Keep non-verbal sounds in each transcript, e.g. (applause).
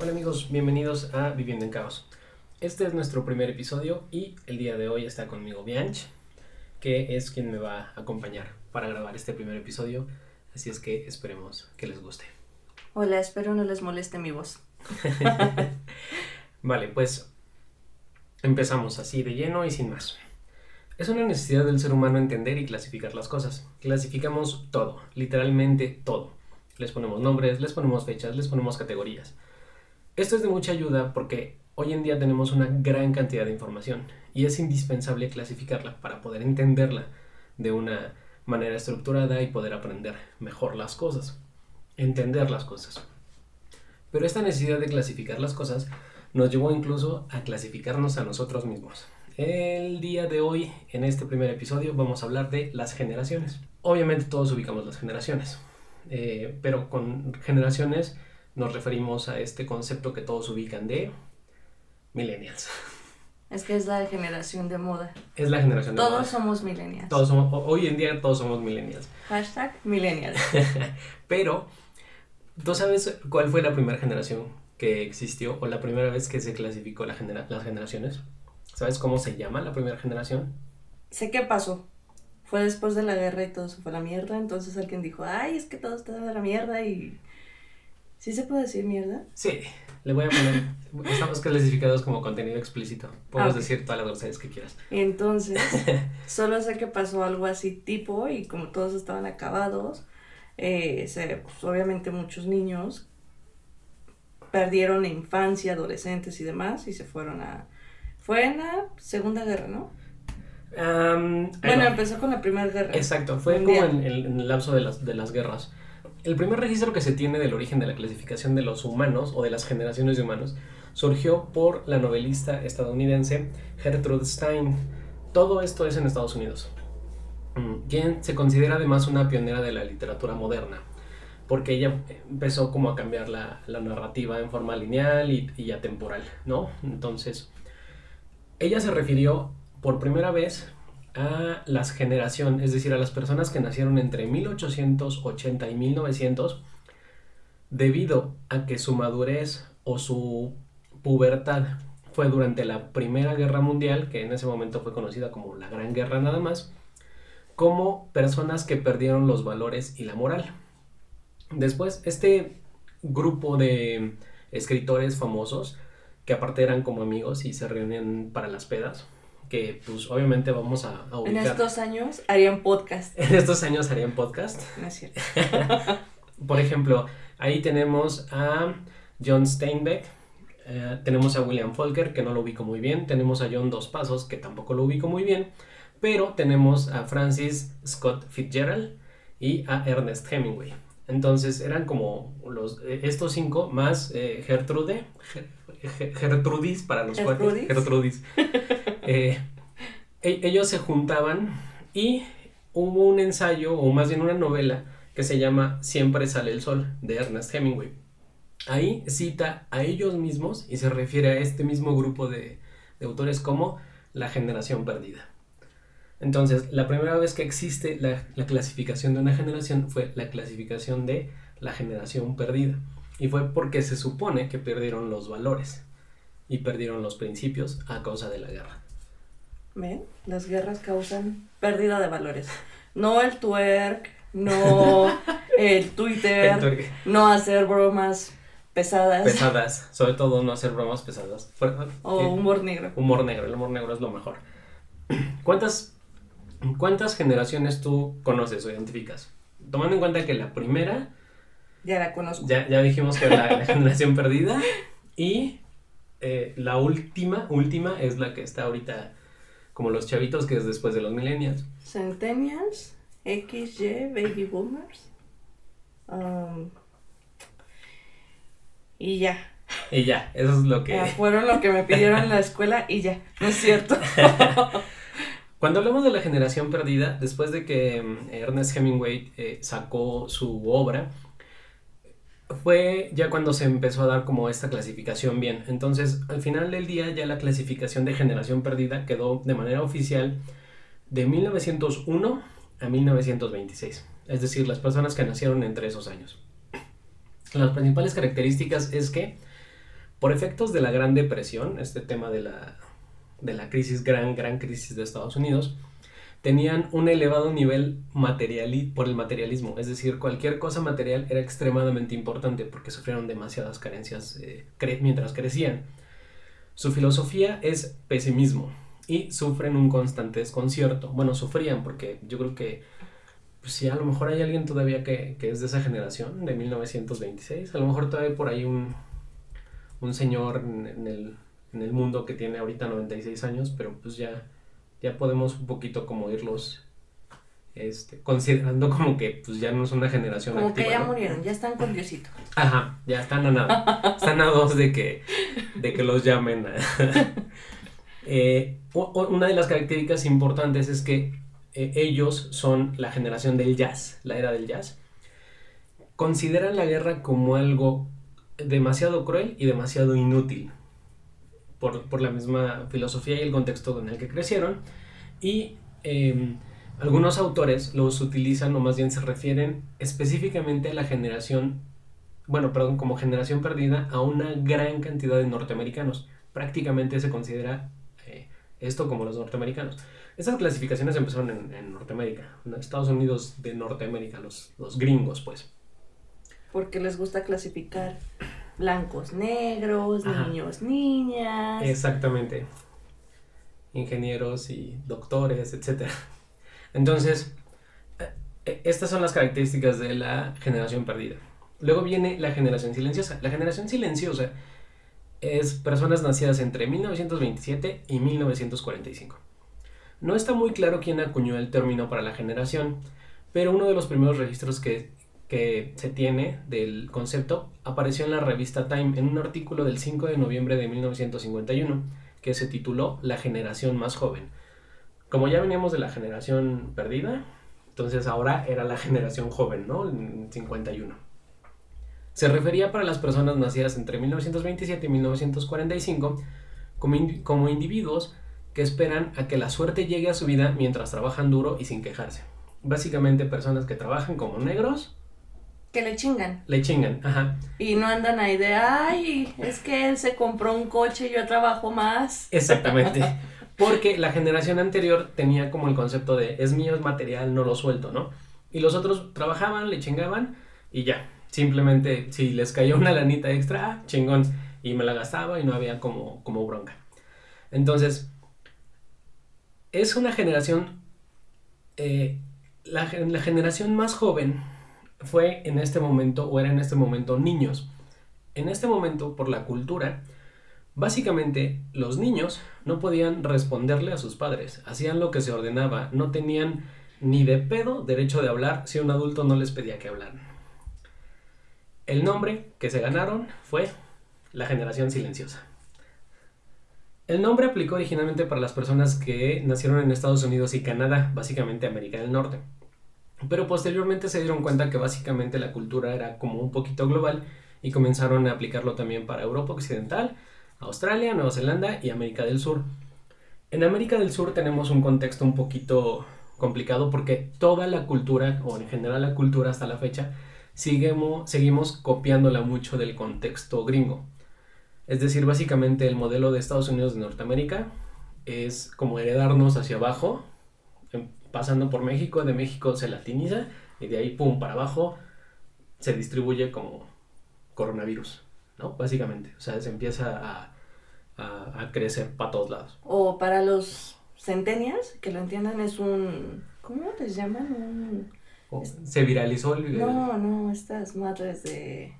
Hola amigos, bienvenidos a Viviendo en Caos. Este es nuestro primer episodio y el día de hoy está conmigo Bianch, que es quien me va a acompañar para grabar este primer episodio, así es que esperemos que les guste. Hola, espero no les moleste mi voz. (laughs) Vale, pues empezamos así de lleno y sin más. Es una necesidad del ser humano entender y clasificar las cosas. Clasificamos todo, literalmente todo. Les ponemos nombres, les ponemos fechas, les ponemos categorías. Esto es de mucha ayuda porque hoy en día tenemos una gran cantidad de información y es indispensable clasificarla para poder entenderla de una manera estructurada y poder aprender mejor las cosas, entender las cosas. Pero esta necesidad de clasificar las cosas nos llevó incluso a clasificarnos a nosotros mismos. El día de hoy, en este primer episodio, vamos a hablar de las generaciones. Obviamente todos ubicamos las generaciones, eh, pero con generaciones nos referimos a este concepto que todos ubican de millennials. Es que es la generación de moda. Es la generación de Todos moda. somos millennials. Todos somos, hoy en día todos somos millennials. (laughs) Hashtag millennials. (laughs) Pero, ¿tú sabes cuál fue la primera generación que existió o la primera vez que se clasificó la genera- las generaciones? ¿Sabes cómo se llama la primera generación? sé qué pasó. Fue después de la guerra y todo se fue a la mierda. Entonces alguien dijo, ay, es que todo está de la mierda y... ¿Sí se puede decir mierda? Sí, le voy a poner. Estamos clasificados como contenido explícito. Puedes Ah, decir todas las groserías que quieras. Entonces, (laughs) solo sé que pasó algo así tipo y como todos estaban acabados, eh, se- pues, obviamente muchos niños perdieron la infancia, adolescentes y demás y se fueron a... Fue en la Segunda Guerra, ¿no? Ahí Bueno, empezó con la Primera Guerra. Exacto, fue Mundial. como en el, en el lapso de las, de las guerras. El primer registro que se tiene del origen de la clasificación de los humanos o de las generaciones de humanos surgió por la novelista estadounidense Gertrude Stein. Todo esto es en Estados Unidos, Mm, quien se considera además una pionera de la literatura moderna, porque ella empezó como a cambiar la, la narrativa en forma lineal y, y atemporal, ¿no? Entonces, ella se refirió por primera vez a las generaciones, es decir, a las personas que nacieron entre 1880 y 1900, debido a que su madurez o su pubertad fue durante la Primera Guerra Mundial, que en ese momento fue conocida como la Gran Guerra nada más, como personas que perdieron los valores y la moral. Después, este grupo de escritores famosos, que aparte eran como amigos y se reunían para las pedas, que pues obviamente vamos a, a En ubicar. estos años harían podcast. En estos años harían podcast. No es cierto. (laughs) Por ejemplo, ahí tenemos a John Steinbeck, eh, tenemos a William Folker, que no lo ubico muy bien, tenemos a John Dos Pasos, que tampoco lo ubico muy bien, pero tenemos a Francis Scott Fitzgerald y a Ernest Hemingway. Entonces eran como los, eh, estos cinco más eh, Gertrude, Ger- Ger- Gertrudis para los cuates, ¿Gertrudis? (laughs) Eh, e- ellos se juntaban y hubo un ensayo, o más bien una novela, que se llama Siempre sale el sol, de Ernest Hemingway. Ahí cita a ellos mismos y se refiere a este mismo grupo de, de autores como la generación perdida. Entonces, la primera vez que existe la, la clasificación de una generación fue la clasificación de la generación perdida. Y fue porque se supone que perdieron los valores y perdieron los principios a causa de la guerra. ¿Ven? Las guerras causan pérdida de valores. No el twerk, no (laughs) el Twitter, Entonces, no hacer bromas pesadas pesadas, sobre todo no hacer bromas pesadas. O eh, humor negro. Humor negro, el humor negro es lo mejor. (clears throat) ¿Cuántas, ¿Cuántas generaciones tú conoces o identificas? Tomando en cuenta que la primera, Ya la conozco. ya, ya dijimos que era la, la (laughs) generación perdida, y eh, la última, última es la que está ahorita como los chavitos, que es después de los millennials. Centennials, XY, Baby Boomers. um, y ya. Y ya, eso es lo que... Fueron lo que me pidieron en la escuela y ya. No es cierto. (laughs) Cuando hablamos de la generación perdida, después de que mm, Ernest Hemingway eh, sacó su obra, fue ya cuando se empezó a dar como esta clasificación bien. Entonces, al final del día, ya la clasificación de generación perdida quedó de manera oficial de 1901 a 1926, es decir, las personas que nacieron entre esos años. Las principales características es que, por efectos de la Gran Depresión, este tema de la, de la crisis, gran, gran crisis de Estados Unidos, tenían un elevado nivel material por el materialismo, es decir, cualquier cosa material era extremadamente importante porque sufrieron demasiadas carencias eh, mientras crecían. Su filosofía es pesimismo y sufren un constante desconcierto. Bueno, sufrían porque yo creo que pues sí, a lo mejor hay alguien todavía que, es de esa generación, de 1926, a lo mejor todavía por ahí un, un señor en el, en el mundo que tiene ahorita 96 años, pero pues ya ya podemos un poquito como irlos este, considerando como que pues ya no es una generación como que ya murieron, ya están con Diosito. Ajá, ya están a nada. están a dos de que, de que los llamen. (laughs) Eh, una de las características importantes es que eh, ellos son la generación del jazz, la era del jazz. Consideran la guerra como algo demasiado cruel y demasiado inútil por, la misma filosofía y el contexto en el que crecieron. Y em, algunos autores los utilizan o más bien se refieren específicamente a la generación, bueno, perdón, como generación perdida a una gran cantidad de norteamericanos. Prácticamente se considera eh, esto como los norteamericanos. Estas clasificaciones empezaron en, Norteamérica, en Estados Unidos de Norteamérica, los, los gringos, pues. Porque les gusta clasificar blancos, negros, niños, niñas. Exactamente. Ingenieros y doctores, etc. Entonces, eh, estas son las características de la generación perdida. Luego viene la generación silenciosa. La generación silenciosa es personas nacidas entre 1927 y 1945. No está muy claro quién acuñó el término para la generación, pero uno de los primeros registros que que se tiene del concepto apareció en la revista Time en un artículo del 5 de noviembre de 1951 que se tituló La generación más joven. Como ya veníamos de la generación perdida, entonces ahora era la generación joven, ¿no? En 51. Se refería para las personas nacidas entre 1927 y 1945 como, como individuos que esperan a que la suerte llegue a su vida mientras trabajan duro y sin quejarse. Básicamente personas que trabajan como negros que le chingan. Le chingan, ajá. Y no andan ahí de, ay, es que él se compró un coche y yo trabajo más. Exactamente. (laughs) Porque la generación anterior tenía como el concepto de, es mío, es material, no lo suelto, ¿no? Y los otros trabajaban, le chingaban y ya. Simplemente, si les cayó una lanita extra, ah, chingón. Y me la gastaba y no había como, como bronca. Entonces, es una generación, eh, la, la generación más joven fue en este momento o era en este momento niños. En este momento, por la cultura, básicamente los niños no podían responderle a sus padres, hacían lo que se ordenaba, no tenían ni de pedo derecho de hablar si un adulto no les pedía que hablaran. El nombre que se ganaron fue la generación silenciosa. El nombre aplicó originalmente para las personas que nacieron en Estados Unidos y Canadá, básicamente América del Norte. Pero posteriormente se dieron cuenta que básicamente la cultura era como un poquito global y comenzaron a aplicarlo también para Europa Occidental, Australia, Nueva Zelanda y América del Sur. En América del Sur tenemos un contexto un poquito complicado porque toda la cultura, o en general la cultura hasta la fecha, seguimos, seguimos copiándola mucho del contexto gringo. Es decir, básicamente el modelo de Estados Unidos de Norteamérica es como heredarnos hacia abajo, pasando por México, de México se latiniza y de ahí, pum, para abajo se distribuye como coronavirus, ¿no? Básicamente, o sea, se empieza a, crecer para todos lados. O para los centenias, que lo entiendan, es un, ¿cómo les llaman? se viralizó el video. No, no, estas madres de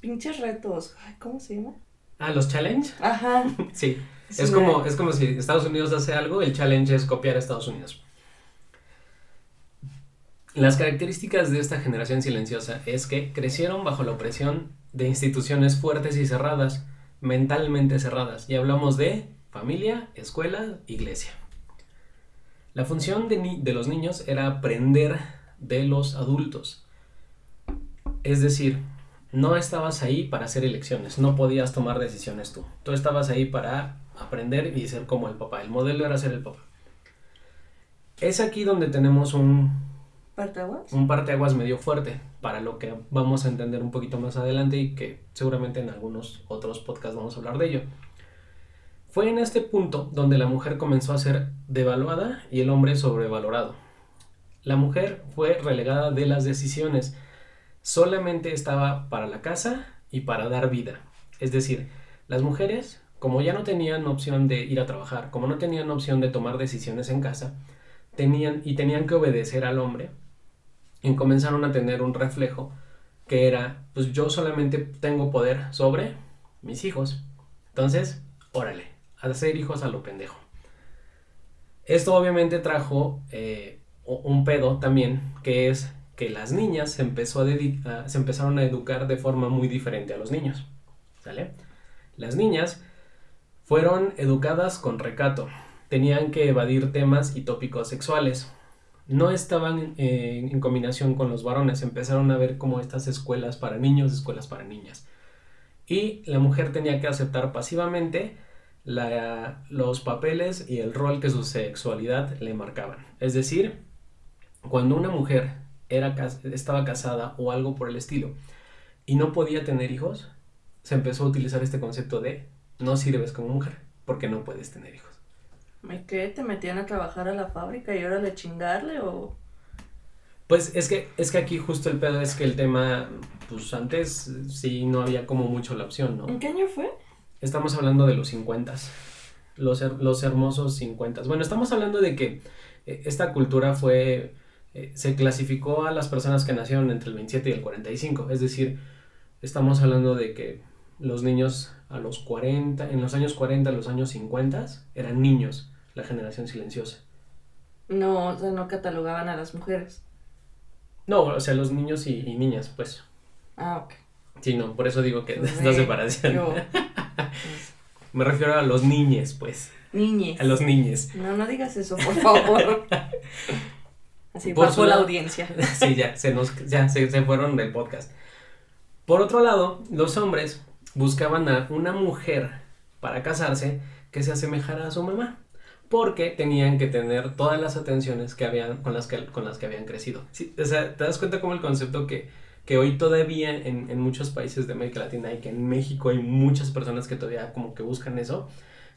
pinches retos, ¿cómo se llama? Ah, los challenge. Ajá. (laughs) sí. Es como, es como si Estados Unidos hace algo, el challenge es copiar a Estados Unidos. Las características de esta generación silenciosa es que crecieron bajo la opresión de instituciones fuertes y cerradas, mentalmente cerradas, y hablamos de familia, escuela, iglesia. La función de, de los niños era aprender de los adultos. Es decir, no estabas ahí para hacer elecciones, no podías tomar decisiones tú. Tú estabas ahí para aprender y ser como el papá. El modelo era ser el papá. Es aquí donde tenemos un Un parteaguas medio fuerte, para lo que vamos a entender un poquito más adelante y que seguramente en algunos otros podcasts vamos a hablar de ello. Fue en este punto donde la mujer comenzó a ser devaluada y el hombre sobrevalorado. La mujer fue relegada de las decisiones, solamente estaba para la casa y para dar vida. Es decir, las mujeres, como ya no tenían opción de ir a trabajar, como no tenían opción de tomar decisiones en casa, tenían y tenían que obedecer al hombre, y comenzaron a tener un reflejo que era, pues yo solamente tengo poder sobre mis hijos. Entonces, órale, hacer hijos a lo pendejo. Esto obviamente trajo eh, un pedo también, que es que las niñas se, empezó a se empezaron a educar de forma muy diferente a los niños. ¿Sale? Las niñas fueron educadas con recato, tenían que evadir temas y tópicos sexuales. No estaban en combinación con los varones, empezaron a ver como estas escuelas para niños, escuelas para niñas. Y la mujer tenía que aceptar pasivamente los papeles y el rol que su sexualidad le marcaban. Es decir, cuando una mujer estaba casada o algo por el estilo y no podía tener hijos, se empezó a utilizar este concepto de no sirves como mujer porque no puedes tener hijos. ¿Me qué? ¿Te metían a trabajar a la fábrica y ahora le chingarle o...? Pues es que, es que aquí justo el pedo es que el tema, pues antes sí no había como mucho la opción, ¿no? ¿En qué año fue? Estamos hablando de los 50, los, los hermosos 50. Bueno, estamos hablando de que eh, esta cultura fue, eh, se clasificó a las personas que nacieron entre el 27 y el 45, es decir, estamos hablando de que los niños a los 40, en los años 40, los años 50, eran niños, la generación silenciosa. No, o sea, no catalogaban a las mujeres. No, o sea, los niños y, niñas, pues. Ah, ok. Sí, no, por eso digo que esta separación. (laughs) Me refiero a los niñes, pues. Niñes. A los niñes. No, no digas eso, por favor. (laughs) Así pasó la audiencia. (laughs) sí, ya, se nos, ya se, fueron del podcast. Por otro lado, los hombres buscaban a una mujer para casarse que se asemejara a su mamá. Porque tenían que tener todas las atenciones que habían, con, las que, con las que habían crecido. o sea, te das cuenta como el concepto que que hoy todavía en, muchos países de América Latina y que en México hay muchas personas que todavía como que buscan eso,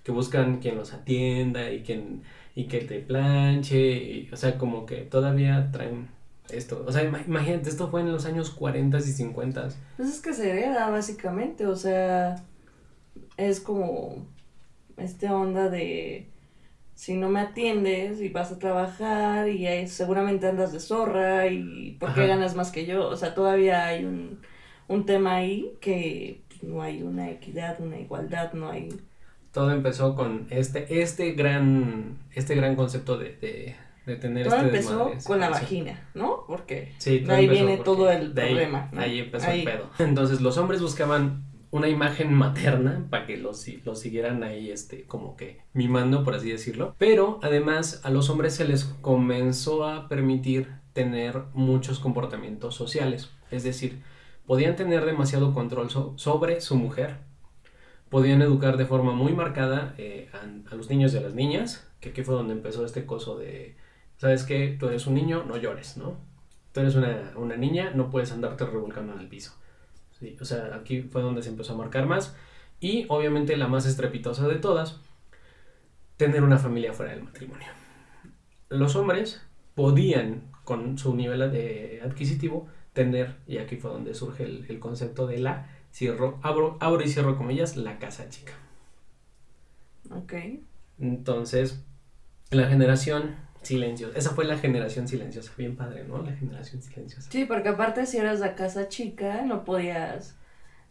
que buscan quien los atienda y quien y que te planche, o sea, como que todavía traen esto. O sea, imagínate, esto fue en los años 40 y 50. Pues es que se hereda básicamente, o sea, es como esta onda de si no me atiendes y vas a trabajar y seguramente andas de zorra y ¿por qué ganas más que yo? O sea, todavía hay un, tema ahí que no hay una equidad, una igualdad, no hay... Todo empezó con este, este gran, este gran concepto de, de, de tener todo este empezó con la vagina, ¿no? Porque ahí viene todo el problema. Ahí, empezó el pedo. (laughs) Entonces los hombres buscaban una imagen materna para que los, los siguieran ahí, este, como que mimando, por así decirlo. Pero además a los hombres se les comenzó a permitir tener muchos comportamientos sociales. Es decir, podían tener demasiado control sobre su mujer, podían educar de forma muy marcada eh, a, los niños y a las niñas, que aquí fue donde empezó este coso de, ¿sabes qué? Tú eres un niño, no llores, ¿no? Tú eres una, una niña, no puedes andarte revolcando en el piso o sea, aquí fue donde se empezó a marcar más. Y obviamente la más estrepitosa de todas, tener una familia fuera del matrimonio. Los hombres podían, con su nivel adquisitivo, tener, y aquí fue donde surge el, concepto de la, cierro, abro, abro y cierro comillas, la casa chica. Ok. Entonces, la generación silenciosa. Esa fue la generación silenciosa. Bien padre, ¿no? La generación silenciosa. Sí, porque aparte si eras la casa chica, no podías,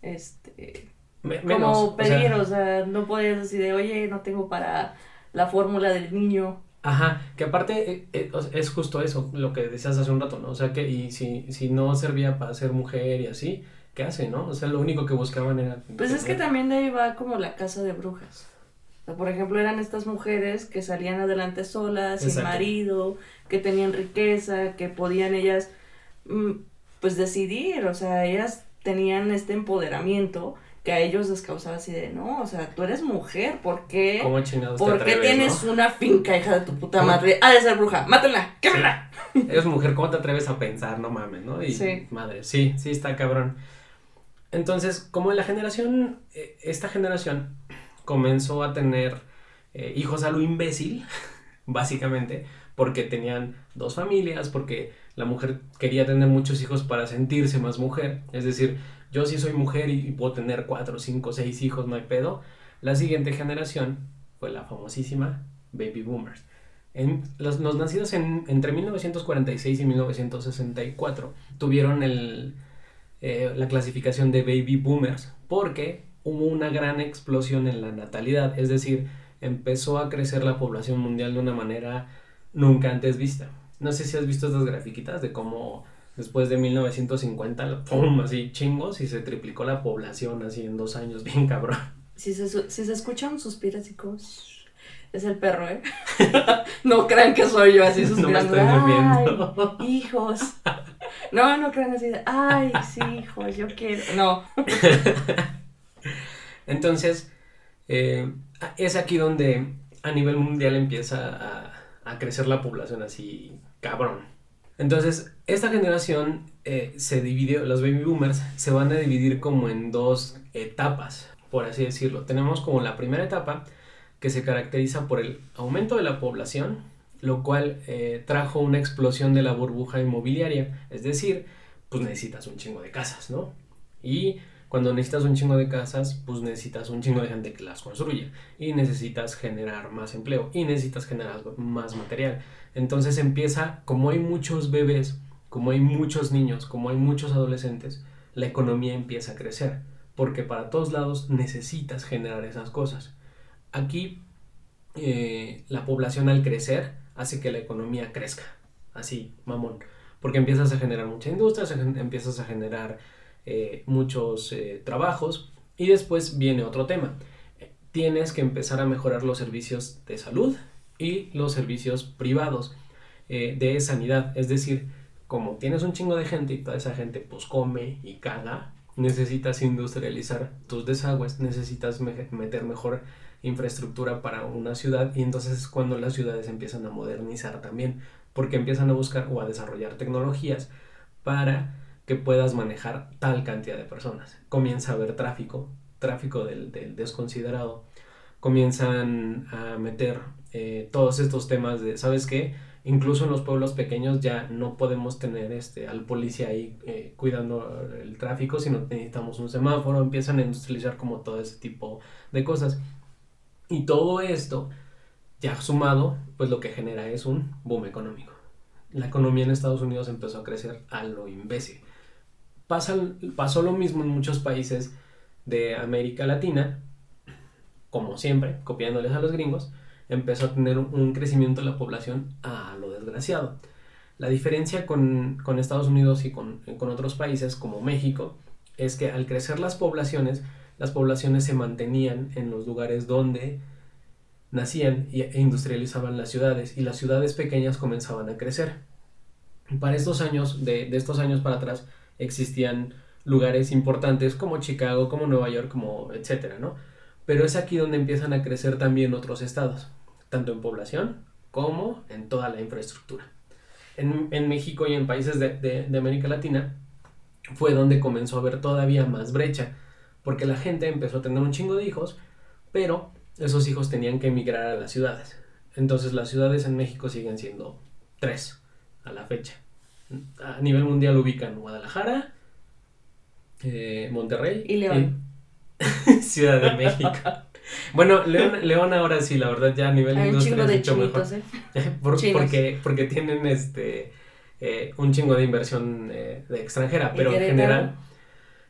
este, como pedir, o sea, no podías decir de, oye, no tengo para la fórmula del niño. Ajá, que aparte eh, eh, es justo eso, lo que decías hace un rato, ¿no? O sea, que y si, si no servía para ser mujer y así, ¿qué hace, no? O sea, lo único que buscaban era... Pues es que también de ahí va como la casa de brujas por ejemplo, eran estas mujeres que salían adelante solas, sin marido, que tenían riqueza, que podían ellas, mm, pues, decidir, o sea, ellas tenían este empoderamiento que a ellos les causaba así de, no, o sea, tú eres mujer, ¿por qué? ¿Cómo chingados te ¿Por qué atreves, tienes no? una finca, hija de tu puta madre? Ha de ser bruja, mátenla, quémela. (laughs) Eres mujer, ¿cómo te atreves a pensar? No mames, ¿no? Y Sí. madre, sí, sí está cabrón. Entonces, como la generación, eh, esta generación comenzó a tener eh, hijos a lo imbécil, (laughs) básicamente, porque tenían dos familias, porque la mujer quería tener muchos hijos para sentirse más mujer. Es decir, yo sí soy mujer y, puedo tener cuatro, cinco, seis hijos, no hay pedo. La siguiente generación fue la famosísima Baby Boomers. Los, los nacidos en, entre 1946 y 1964 tuvieron el, eh, la clasificación de baby boomers porque hubo una gran explosión en la natalidad, es decir, empezó a crecer la población mundial de una manera nunca antes vista. No sé si has visto estas grafiquitas de cómo después de 1950, ¡pum! así chingos y se triplicó la población así en dos años, bien cabrón. Si se, si se escucha un suspiro así como... Es el perro, ¿eh? (laughs) no crean que soy yo así (laughs) No me suspirando. estoy. Ay, hijos. (laughs) No, no crean así ay, sí, hijos, yo quiero. No. Entonces, eh, es aquí donde a nivel mundial empieza a, crecer la población así cabrón. Entonces, esta generación eh, se dividió, los baby boomers se van a dividir como en dos etapas, por así decirlo. Tenemos como la primera etapa que se caracteriza por el aumento de la población, lo cual eh, trajo una explosión de la burbuja inmobiliaria, es decir, pues necesitas un chingo de casas, ¿no? Y cuando necesitas un chingo de casas, pues necesitas un chingo de gente que las construya y necesitas generar más empleo y necesitas generar más material. Entonces empieza, como hay muchos bebés, como hay muchos niños, como hay muchos adolescentes, la economía empieza a crecer, porque para todos lados necesitas generar esas cosas. Aquí eh, la población al crecer hace que la economía crezca, así, mamón, porque empiezas a generar mucha industria, empiezas a generar eh, muchos eh, trabajos y después viene otro tema. Tienes que empezar a mejorar los servicios de salud y los servicios privados eh, de sanidad. Es decir, como tienes un chingo de gente y toda esa gente pues come y caga, necesitas industrializar tus desagües, necesitas me- meter mejor infraestructura para una ciudad y entonces es cuando las ciudades empiezan a modernizar también, porque empiezan a buscar o a desarrollar tecnologías para que puedas manejar tal cantidad de personas. Comienza a haber tráfico, tráfico del, del desconsiderado. Comienzan a meter eh, todos estos temas de, ¿sabes qué? Incluso en los pueblos pequeños ya no podemos tener este, al policía ahí eh, cuidando el tráfico, sino necesitamos un semáforo, empiezan a industrializar como todo ese tipo de cosas. Y todo esto, ya sumado, pues lo que genera es un boom económico. La economía en Estados Unidos empezó a crecer a lo imbécil. Pasó lo mismo en muchos países de América Latina, como siempre, copiándoles a los gringos, empezó a tener un, crecimiento de la población a lo desgraciado. La diferencia con, Estados Unidos y con, otros países como México es que al crecer las poblaciones, las poblaciones se mantenían en los lugares donde nacían e industrializaban las ciudades y las ciudades pequeñas comenzaban a crecer. Para estos años, de estos años para atrás, existían lugares importantes como Chicago, como Nueva York, como etcétera, ¿no? Pero es aquí donde empiezan a crecer también otros estados, tanto en población como en toda la infraestructura. En, México y en países de- de América Latina fue donde comenzó a haber todavía más brecha, porque la gente empezó a tener un chingo de hijos, pero esos hijos tenían que emigrar a las ciudades. Entonces las ciudades en México siguen siendo tres a la fecha. A nivel mundial ubican Guadalajara, eh, Monterrey Y León. (laughs) Ciudad de México. Bueno, León, León ahora sí, la verdad ya a nivel Hay un industria chingo es de mucho mejor. chinitos, ¿eh? (laughs) Por- porque, porque tienen este eh, un chingo de inversión de extranjera, ¿Y pero en general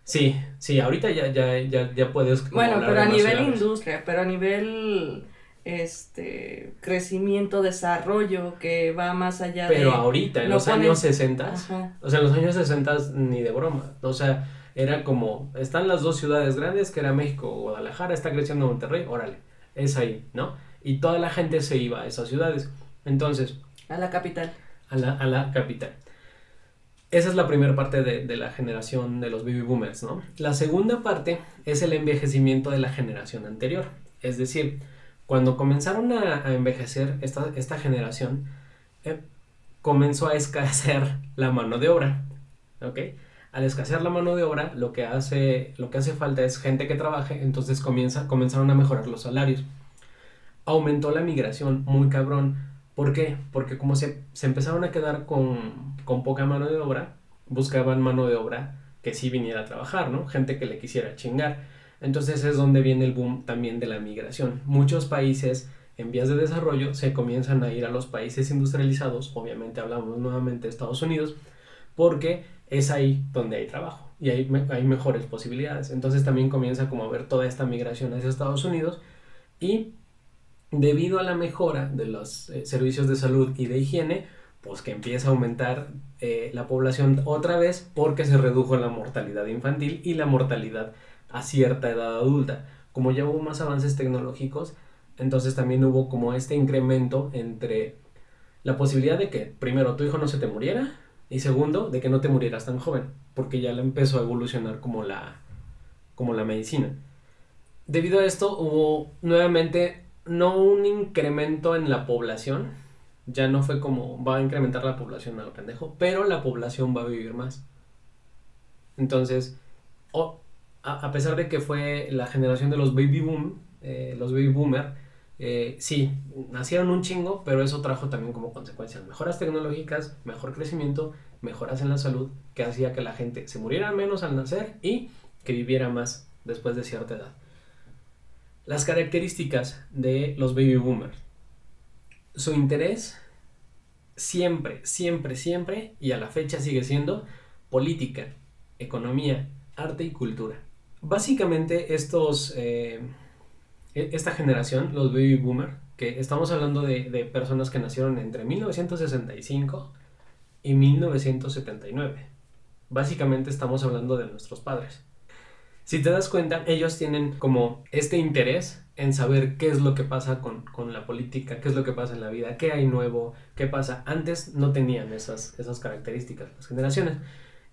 sí, sí, ahorita ya, ya, ya, ya puedes Bueno, pero a nivel ciudades. industria, pero a nivel este crecimiento, desarrollo que va más allá de Pero ahorita, en lo los ponen- años 60, Ajá. o sea, en los años 60 ni de broma, o sea, era como, están las dos ciudades grandes, que era México o Guadalajara, está creciendo Monterrey, órale, es ahí, ¿no? Y toda la gente se iba a esas ciudades. Entonces, a la capital. a la, a la capital. esa es la primera parte de, la generación de los baby boomers, ¿no? La segunda parte es el envejecimiento de la generación anterior. Es decir, cuando comenzaron a, envejecer esta, esta generación, eh, comenzó a escasear la mano de obra. ¿Ok? Al escasear la mano de obra, lo que hace, lo que hace falta es gente que trabaje, entonces comienza, comenzaron a mejorar los salarios. Aumentó la migración muy cabrón. ¿Por qué? Porque como se, se empezaron a quedar con, con poca mano de obra, buscaban mano de obra que sí viniera a trabajar, ¿no? Gente que le quisiera chingar. Entonces es donde viene el boom también de la migración. Muchos países en vías de desarrollo se comienzan a ir a los países industrializados, obviamente hablamos nuevamente de Estados Unidos, porque es ahí donde hay trabajo y hay, hay mejores posibilidades. Entonces también comienza como a ver toda esta migración hacia Estados Unidos y debido a la mejora de los eh, servicios de salud y de higiene, pues que empieza a aumentar eh, la población otra vez porque se redujo la mortalidad infantil y la mortalidad a cierta edad adulta. Como ya hubo más avances tecnológicos, entonces también hubo como este incremento entre la posibilidad de que primero tu hijo no se te muriera y segundo de que no te murieras tan joven, porque ya empezó a evolucionar como la, como la medicina. Debido a esto hubo nuevamente no un incremento en la población, ya no fue como va a incrementar la población a lo pendejo, pero la población va a vivir más. Entonces, a, pesar de que fue la generación de los baby boom, eh, los baby boomer, eh, sí, nacieron un chingo, pero eso trajo también como consecuencias mejoras tecnológicas, mejor crecimiento, mejoras en la salud, que hacía que la gente se muriera menos al nacer y que viviera más después de cierta edad. Las características de los baby boomers su interés siempre, siempre, siempre, y a la fecha sigue siendo política, economía, arte y cultura. Básicamente estos, eh, e-, esta generación, los baby boomer, que estamos hablando de, de personas que nacieron entre 1965 y 1979. Básicamente estamos hablando de nuestros padres. Si te das cuenta, ellos tienen como este interés en saber qué es lo que pasa con, la política, qué es lo que pasa en la vida, qué hay nuevo, qué pasa. Antes no tenían esas, esas características las generaciones.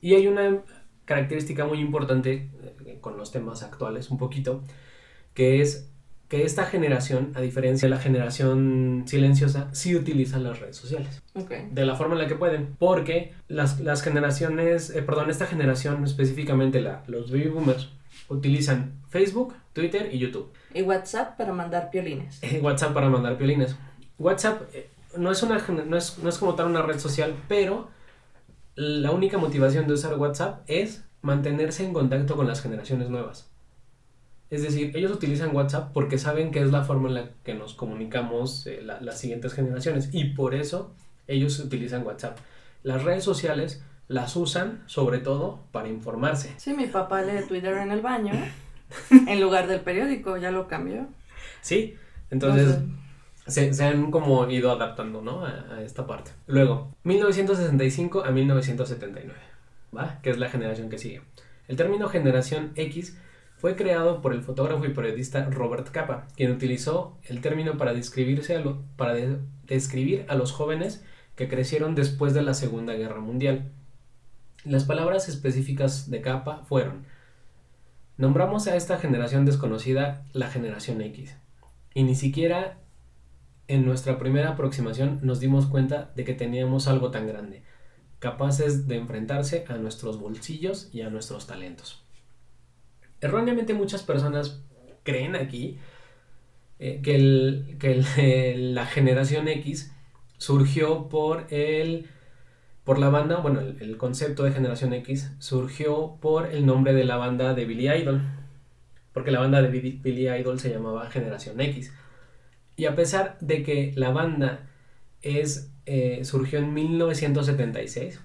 Y hay una característica muy importante eh, con los temas actuales un poquito, que es que esta generación, a diferencia de la generación silenciosa, sí utiliza las redes sociales. De la forma en la que pueden. Porque las, las generaciones, eh, perdón, esta generación específicamente, la, los baby boomers, utilizan Facebook, Twitter y YouTube. Y WhatsApp para mandar piolines. (laughs) WhatsApp para mandar piolines. WhatsApp eh, no es, una, no, es, no es como tal una red social, pero la única motivación de usar WhatsApp es mantenerse en contacto con las generaciones nuevas. Es decir, ellos utilizan WhatsApp porque saben que es la forma en la que nos comunicamos eh, las siguientes generaciones y por eso ellos utilizan WhatsApp. Las redes sociales las usan sobre todo para informarse. Sí, mi papá lee Twitter en el baño (laughs) en lugar del periódico, ya lo cambió. Sí, entonces se, han como ido adaptando, ¿no? A, esta parte. Luego, 1965 a 1979, ¿va? Que es la generación que sigue. El término generación X fue creado por el fotógrafo y periodista Robert Capa, quien utilizó el término para, para describir a los jóvenes que crecieron después de la Segunda Guerra Mundial las palabras específicas de capa fueron, nombramos a esta generación desconocida la generación X, y ni siquiera en nuestra primera aproximación nos dimos cuenta de que teníamos algo tan grande, capaces de enfrentarse a nuestros bolsillos y a nuestros talentos. Erróneamente muchas personas creen aquí eh, que, (laughs) la generación X surgió por el por la banda, bueno, el, concepto de Generación X surgió por el nombre de la banda de Billy Idol, porque la banda de Billy Idol se llamaba Generación X. Y a pesar de que la banda es, eh, surgió en 1976,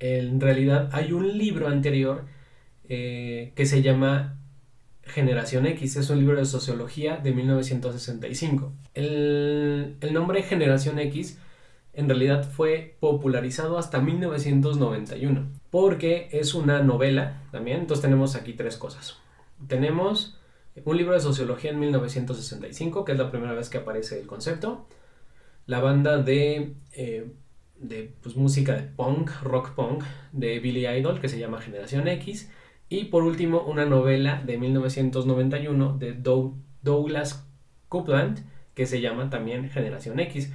en realidad hay un libro anterior eh, que se llama Generación X, es un libro de sociología de 1965. El, el nombre Generación X en realidad fue popularizado hasta 1991, porque es una novela también, entonces tenemos aquí tres cosas. Tenemos un libro de sociología en 1965, que es la primera vez que aparece el concepto, la banda de eh, de pues, música de punk, rock punk, de Billy Idol, que se llama Generación X. Y por último, una novela de 1991 de Douglas Coupland, que se llama también Generación X,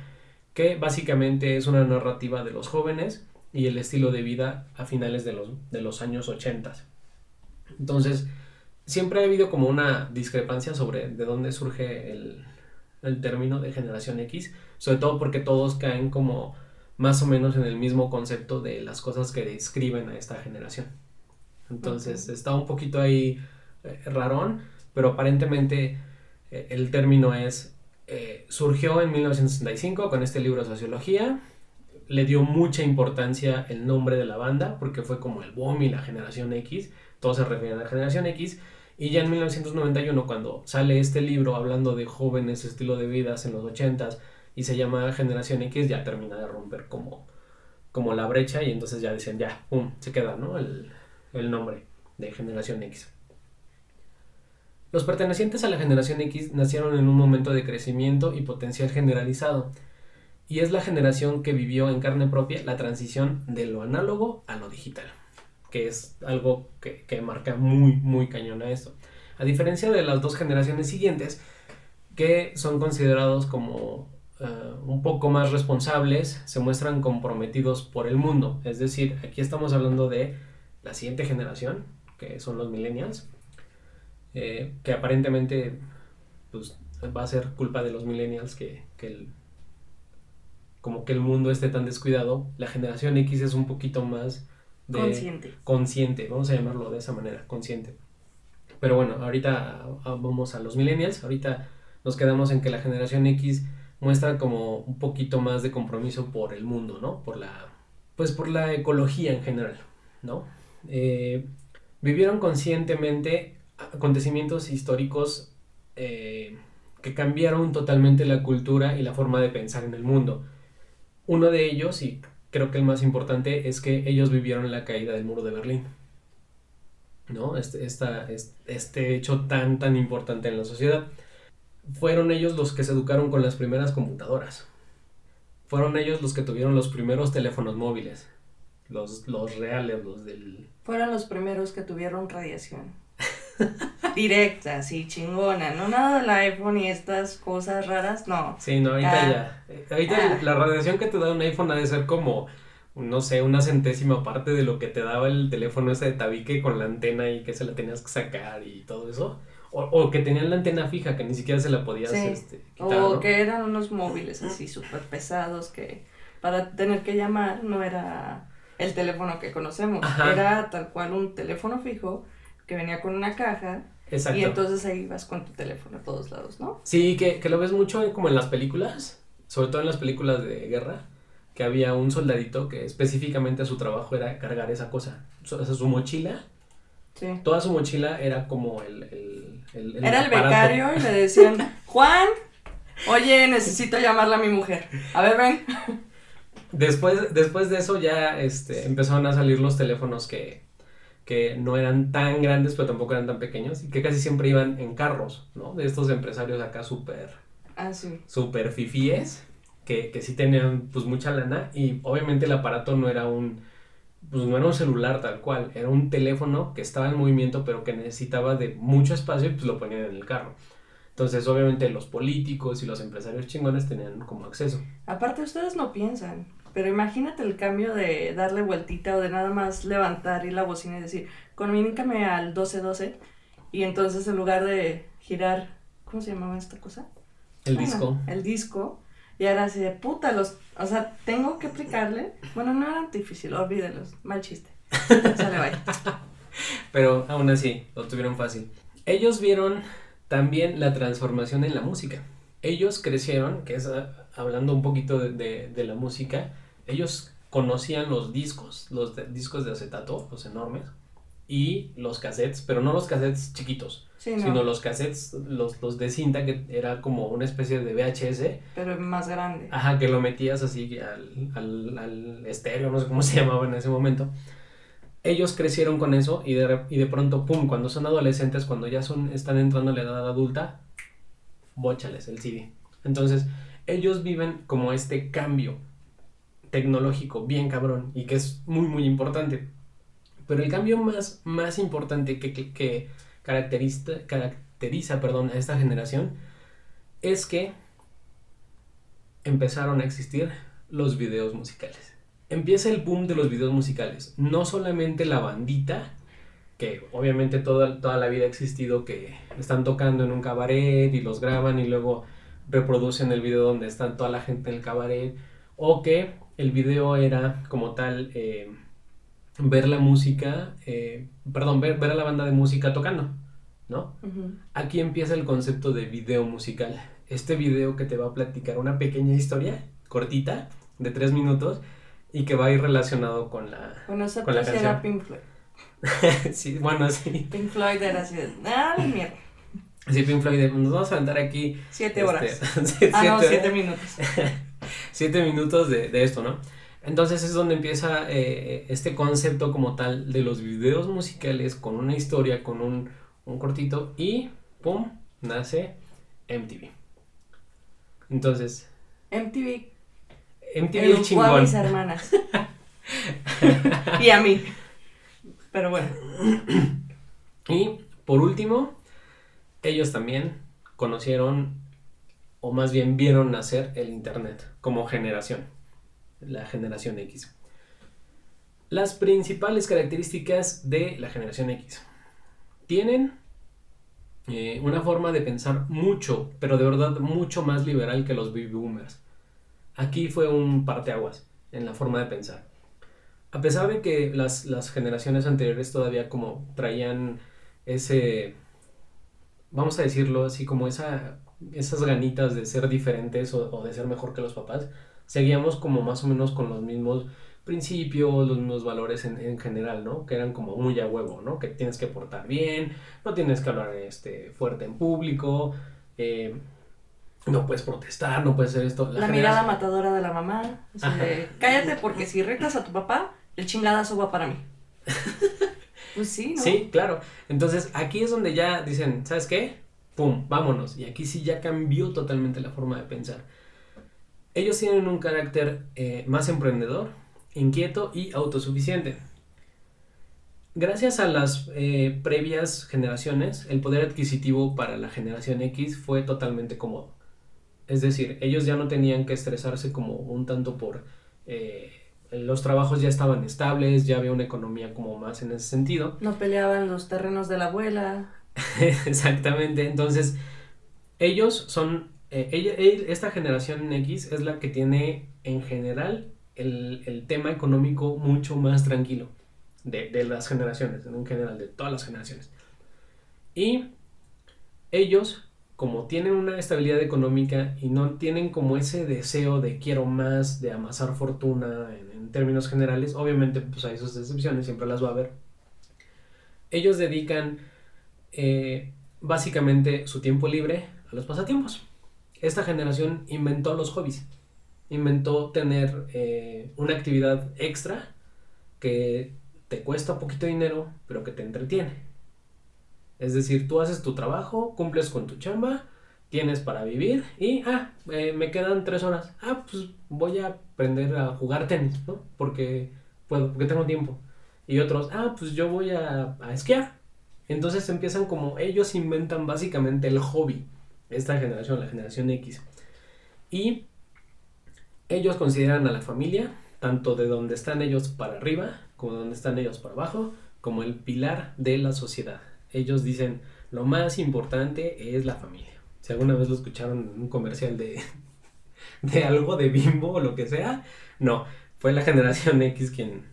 que básicamente es una narrativa de los jóvenes y el estilo de vida a finales de los, de los años 80. Entonces, siempre ha habido como una discrepancia sobre de dónde surge el, el término de generación X, sobre todo porque todos caen como más o menos en el mismo concepto de las cosas que describen a esta generación. Entonces está un poquito ahí eh, rarón, pero aparentemente eh, el término es, eh, surgió en 1965 con este libro de sociología, le dio mucha importancia el nombre de la banda porque fue como el boom y la generación X, todos se refieren a generación X, y ya en 1991, cuando sale este libro hablando de jóvenes, estilo de vidas en los 80s, y se llama Generación X, ya termina de romper como, como la brecha, y entonces ya dicen, ya, pum, se queda, ¿no? El, el nombre de Generación X. Los pertenecientes a la generación X nacieron en un momento de crecimiento y potencial generalizado, y es la generación que vivió en carne propia la transición de lo análogo a lo digital que es algo que, marca muy, muy cañón a esto. A diferencia de las dos generaciones siguientes, que son considerados como eh, un poco más responsables, se muestran comprometidos por el mundo. Es decir, aquí estamos hablando de la siguiente generación, que son los millennials, eh, que aparentemente pues, va a ser culpa de los millennials que, como que el mundo esté tan descuidado. La generación X es un poquito más consciente. Consciente, vamos a llamarlo de esa manera, consciente. Pero bueno, ahorita vamos a los millennials, ahorita nos quedamos en que la generación X muestra como un poquito más de compromiso por el mundo, ¿no? Por la, pues por la ecología en general, ¿no? Eh, vivieron conscientemente acontecimientos históricos eh, que cambiaron totalmente la cultura y la forma de pensar en el mundo. Uno de ellos, y creo que el más importante es que ellos vivieron la caída del muro de Berlín. ¿No? Este, este hecho tan, tan importante en la sociedad. Fueron ellos los que se educaron con las primeras computadoras. Fueron ellos los que tuvieron los primeros teléfonos móviles. Los, los reales, los del... Fueron los primeros que tuvieron radiación. (laughs) Directa, así chingona, no nada del iPhone y estas cosas raras, no. Sí, no, ahorita ah. ya. Ahorita ah. la radiación que te da un iPhone ha de ser como, no sé, una centésima parte de lo que te daba el teléfono ese de tabique con la antena y que se la tenías que sacar y todo eso. O, o que tenían la antena fija que ni siquiera se la podías este, quitar, O que eran unos móviles así súper pesados que para tener que llamar no era el teléfono que conocemos, era tal cual un teléfono fijo que venía con una caja. Exacto. Y entonces ahí vas con tu teléfono a todos lados, ¿no? Sí, que, que lo ves mucho como en las películas, sobre todo en las películas de guerra, que había un soldadito que específicamente su trabajo era cargar esa cosa. O sea, su mochila. Sí. Toda su mochila era como el... el, el era el becario y le decían, (laughs) Juan, oye, necesito llamarle a mi mujer. A ver, ven. Después, después de eso ya este, empezaron a salir los teléfonos que, que no eran tan grandes, pero tampoco eran tan pequeños, y que casi siempre iban en carros, ¿no? De estos empresarios acá súper... Ah, sí. Súper fifíes, que, que sí tenían pues mucha lana, y obviamente el aparato no era un... Pues no era un celular tal cual, era un teléfono que estaba en movimiento, pero que necesitaba de mucho espacio y pues lo ponían en el carro. Entonces, obviamente, los políticos y los empresarios chingones tenían como acceso. Aparte, ustedes no piensan. Pero imagínate el cambio de darle vueltita o de nada más levantar y la bocina y decir, comunícame al 1212 y entonces en lugar de girar, ¿cómo se llamaba esta cosa? El disco. El disco. Y ahora así de puta, los, o sea, tengo que aplicarle. Bueno, no era difícil, olvídelos, mal chiste. Sale, bye. (laughs) Pero aún así, lo tuvieron fácil. Ellos vieron también la transformación en la música. Ellos crecieron, que es ah, hablando un poquito de, de la música, ellos conocían los discos, los discos de acetato, los enormes, y los cassettes, pero no los cassettes chiquitos, sino los cassettes, los, los de cinta, que era como una especie de VHS. Pero más grande. Ajá, que lo metías así al, al, al estéreo, no sé cómo (laughs) se llamaba en ese momento. Ellos crecieron con eso y de, y de pronto, pum, cuando son adolescentes, cuando ya son, están entrando a la edad adulta, bóchales el CD. Entonces, ellos viven como este cambio tecnológico bien cabrón y que es muy muy importante. Pero el cambio más, más importante que, que, caracteriza, caracteriza perdón, a esta generación es que empezaron a existir los videos musicales. Empieza el boom de los videos musicales. No solamente la bandita, que obviamente toda, toda la vida ha existido, que están tocando en un cabaret y los graban y luego reproducen el video donde están toda la gente en el cabaret, o que el video era como tal eh, ver la música, eh, perdón, ver, ver, a la banda de música tocando, ¿no? Aquí empieza el concepto de video musical. Este video que te va a platicar una pequeña historia cortita de tres minutos y que va a ir relacionado con la, bueno, con la canción. Era Pink Floyd. (laughs) sí, bueno, sí. Pink Floyd era así de, ah, mierda. Sí, Pink Floyd, nos vamos a aventar aquí. Siete horas. (laughs) Este, ah, no, siete minutos. (laughs) siete minutos de, de, esto, ¿no? Entonces es donde empieza eh, este concepto como tal de los videos musicales con una historia, con un, un cortito y ¡pum! nace MTV. Entonces. MTV. MTV es chingón. a mis hermanas. (laughs) y a mí. Pero bueno. Y por último, ellos también conocieron, o más bien vieron nacer el Internet como generación, la generación X. Las principales características de la generación X. Tienen eh, una forma de pensar mucho, pero de verdad mucho más liberal que los baby boomers. Aquí fue un parteaguas en la forma de pensar a pesar de que las, generaciones anteriores todavía como traían ese, vamos a decirlo así, como esa, esas ganitas de ser diferentes o, de ser mejor que los papás, seguíamos como más o menos con los mismos principios, los mismos valores en, general, ¿no? Que eran como muy a huevo, ¿no? Que tienes que portar bien, no tienes que hablar este, fuerte en público, eh, no puedes protestar, no puedes hacer esto. La, mirada matadora de la mamá, cállate porque si retas a tu papá, el chingadazo va para mí. (laughs) pues sí, ¿no? Sí, claro. Entonces aquí es donde ya dicen, ¿sabes qué? Pum, vámonos. Y aquí sí ya cambió totalmente la forma de pensar. Ellos tienen un carácter eh, más emprendedor, inquieto y autosuficiente. Gracias a las eh, previas generaciones, el poder adquisitivo para la generación X fue totalmente cómodo. Es decir, ellos ya no tenían que estresarse como un tanto por eh, los trabajos ya estaban estables, ya había una economía como más en ese sentido. No peleaban los terrenos de la abuela. (laughs) Exactamente, entonces ellos son, eh, esta generación X es la que tiene en general el, tema económico mucho más tranquilo de, de las generaciones, en general, de todas las generaciones. Y ellos como tienen una estabilidad económica y no tienen como ese deseo de quiero más, de amasar fortuna en, términos generales, obviamente pues hay sus excepciones, siempre las va a haber. Ellos dedican eh, básicamente su tiempo libre a los pasatiempos. Esta generación inventó los hobbies, inventó tener eh, una actividad extra que te cuesta poquito dinero, pero que te entretiene. Es decir, tú haces tu trabajo, cumples con tu chamba, tienes para vivir y, ah, eh, me quedan tres horas. Ah, pues voy a aprender a jugar tenis, ¿no? Porque puedo, porque tengo tiempo. Y otros, ah, pues yo voy a, a esquiar. Entonces empiezan como ellos inventan básicamente el hobby. Esta generación, la generación X. Y ellos consideran a la familia, tanto de donde están ellos para arriba, como de donde están ellos para abajo, como el pilar de la sociedad ellos dicen, lo más importante es la familia. Si alguna vez lo escucharon en un comercial de, (laughs) de algo, de bimbo o lo que sea, no, fue la generación X quien,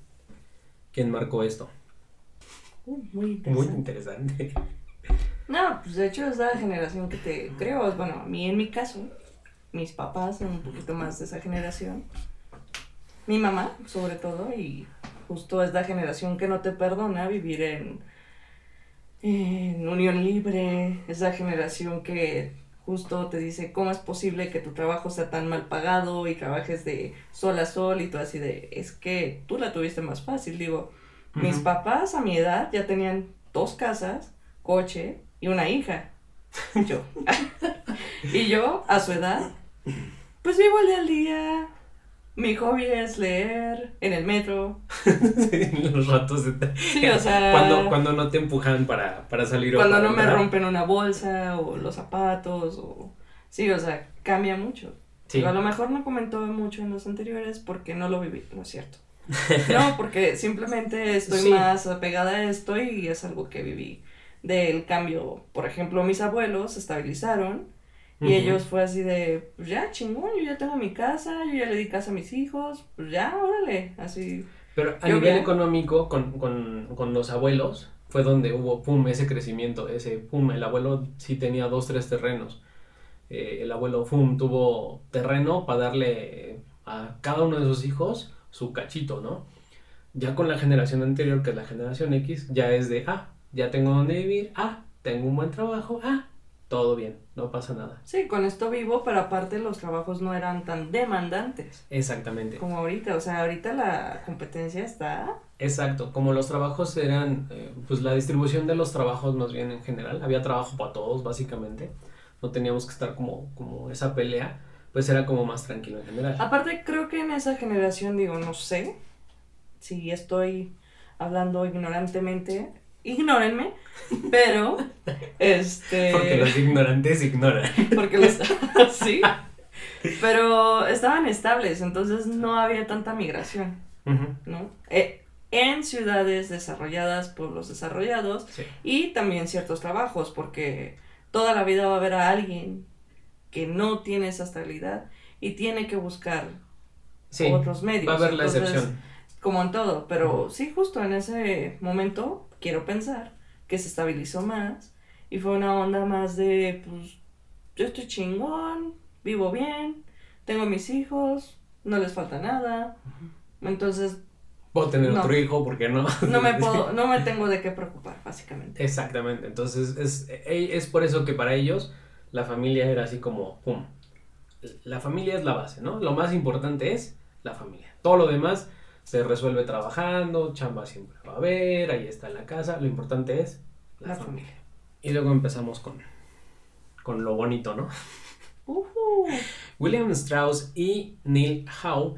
quien marcó esto. Muy interesante. Muy interesante. No, pues de hecho es la generación que te creo, bueno, a mí en mi caso, mis papás son un poquito más de esa generación. Mi mamá, sobre todo, y justo es la generación que no te perdona vivir en en Unión Libre, esa generación que justo te dice cómo es posible que tu trabajo sea tan mal pagado y trabajes de sol a sol y tú así de, es que tú la tuviste más fácil, digo, mis papás a mi edad ya tenían dos casas, coche y una hija, (laughs) yo, (laughs) y yo a su edad, pues vivo el día al día, Mi hobby es leer en el metro. (laughs) sí, los ratos de... Sí, o sea... Cuando, cuando no te empujan para, para salir Cuando o no para me entrar. rompen una bolsa o los zapatos o... Sí, o sea, cambia mucho. Sí. A lo mejor no comentó mucho en los anteriores porque no lo viví, no es cierto. (laughs) No, porque simplemente estoy Sí. más apegada a esto y es algo que viví del cambio. Por ejemplo, mis abuelos se estabilizaron y ellos fue así de, pues ya, chingón, yo ya tengo mi casa, yo ya le di casa a mis hijos, pues ya, órale, así. Pero a Yo nivel bien. económico, con, con, con los abuelos, fue donde hubo, pum, ese crecimiento, ese, pum, el abuelo sí tenía dos, tres terrenos. Eh, el abuelo, pum, tuvo terreno para darle a cada uno de sus hijos su cachito, ¿no? Ya con la generación anterior, que es la generación X, ya es de, ah, ya tengo donde vivir, ah, tengo un buen trabajo, ah, todo bien, no pasa nada. Sí, con esto vivo, pero aparte los trabajos no eran tan demandantes Exactamente. como ahorita. O sea, ahorita la competencia está... Exacto, como los trabajos eran, eh, pues la distribución de los trabajos más bien en general, había trabajo para todos básicamente, no teníamos que estar como, como esa pelea, pues era como más tranquilo en general. Aparte, creo que en esa generación, digo, no sé si estoy hablando ignorantemente, ignórenme, (laughs) pero, este... Porque los ignorantes ignoran. Porque los... (laughs) sí, pero estaban estables, entonces no había tanta migración, ¿no? Eh, en ciudades desarrolladas, pueblos desarrollados, sí. y también ciertos trabajos, porque toda la vida va a haber a alguien que no tiene esa estabilidad y tiene que buscar Sí, otros medios. va a haber la Entonces, excepción. Como en todo, pero sí, justo en ese momento, quiero pensar que se estabilizó más y fue una onda más de, pues, yo estoy chingón, vivo bien, tengo mis hijos, no les falta nada, entonces Puedo tener no. otro hijo, ¿por qué no? (laughs) no me (laughs) puedo, no me tengo de qué preocupar, básicamente. Exactamente, entonces es, es por eso que para ellos la familia era así como, pum, la familia es la base, ¿no? Lo más importante es la familia. Todo lo demás se resuelve trabajando, chamba siempre va a haber, ahí está la casa, lo importante es la, La familia. Y luego empezamos con, con lo bonito, ¿no? (laughs) William Strauss y Neil Howe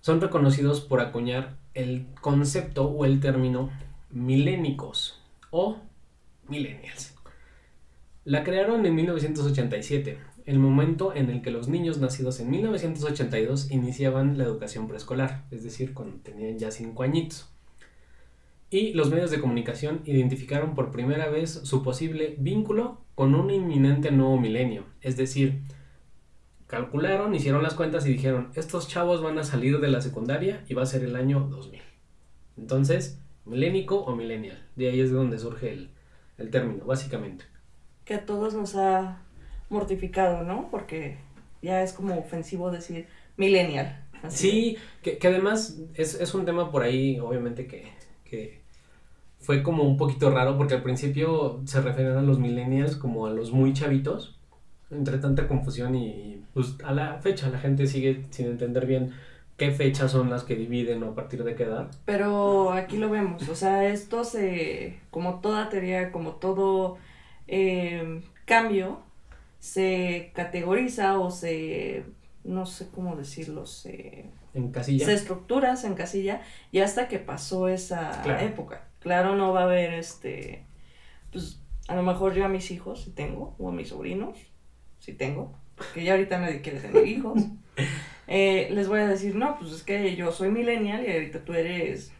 son reconocidos por acuñar el concepto o el término milénicos o millennials. La crearon en 1987, el momento en el que los niños nacidos en 1982 iniciaban la educación preescolar, es decir, cuando tenían ya 5 añitos. Y los medios de comunicación identificaron por primera vez su posible vínculo con un inminente nuevo milenio, es decir, calcularon, hicieron las cuentas y dijeron, estos chavos van a salir de la secundaria y va a ser el año 2000. Entonces, milénico o millennial, de ahí es de donde surge el, el término, básicamente. Que a todos nos ha mortificado, ¿no? Porque ya es como ofensivo decir millennial. así Sí, que, que además es, es un tema por ahí, obviamente, que, que fue como un poquito raro, porque al principio se referían a los millennials como a los muy chavitos, entre tanta confusión y pues a la fecha la gente sigue sin entender bien qué fechas son las que dividen o a partir de qué edad. Pero aquí lo vemos, o sea, esto se, como toda teoría, como todo eh, cambio, se categoriza o se, no sé cómo decirlo, se, En casilla. se estructura, se encasilla, y hasta que pasó esa Claro. época. Claro, no va a haber este, pues a lo mejor yo a mis hijos, si tengo, o a mis sobrinos, si tengo, porque ya ahorita nadie quiere tener hijos. (laughs) Eh, les voy a decir, no, pues es que yo soy millennial y ahorita tú eres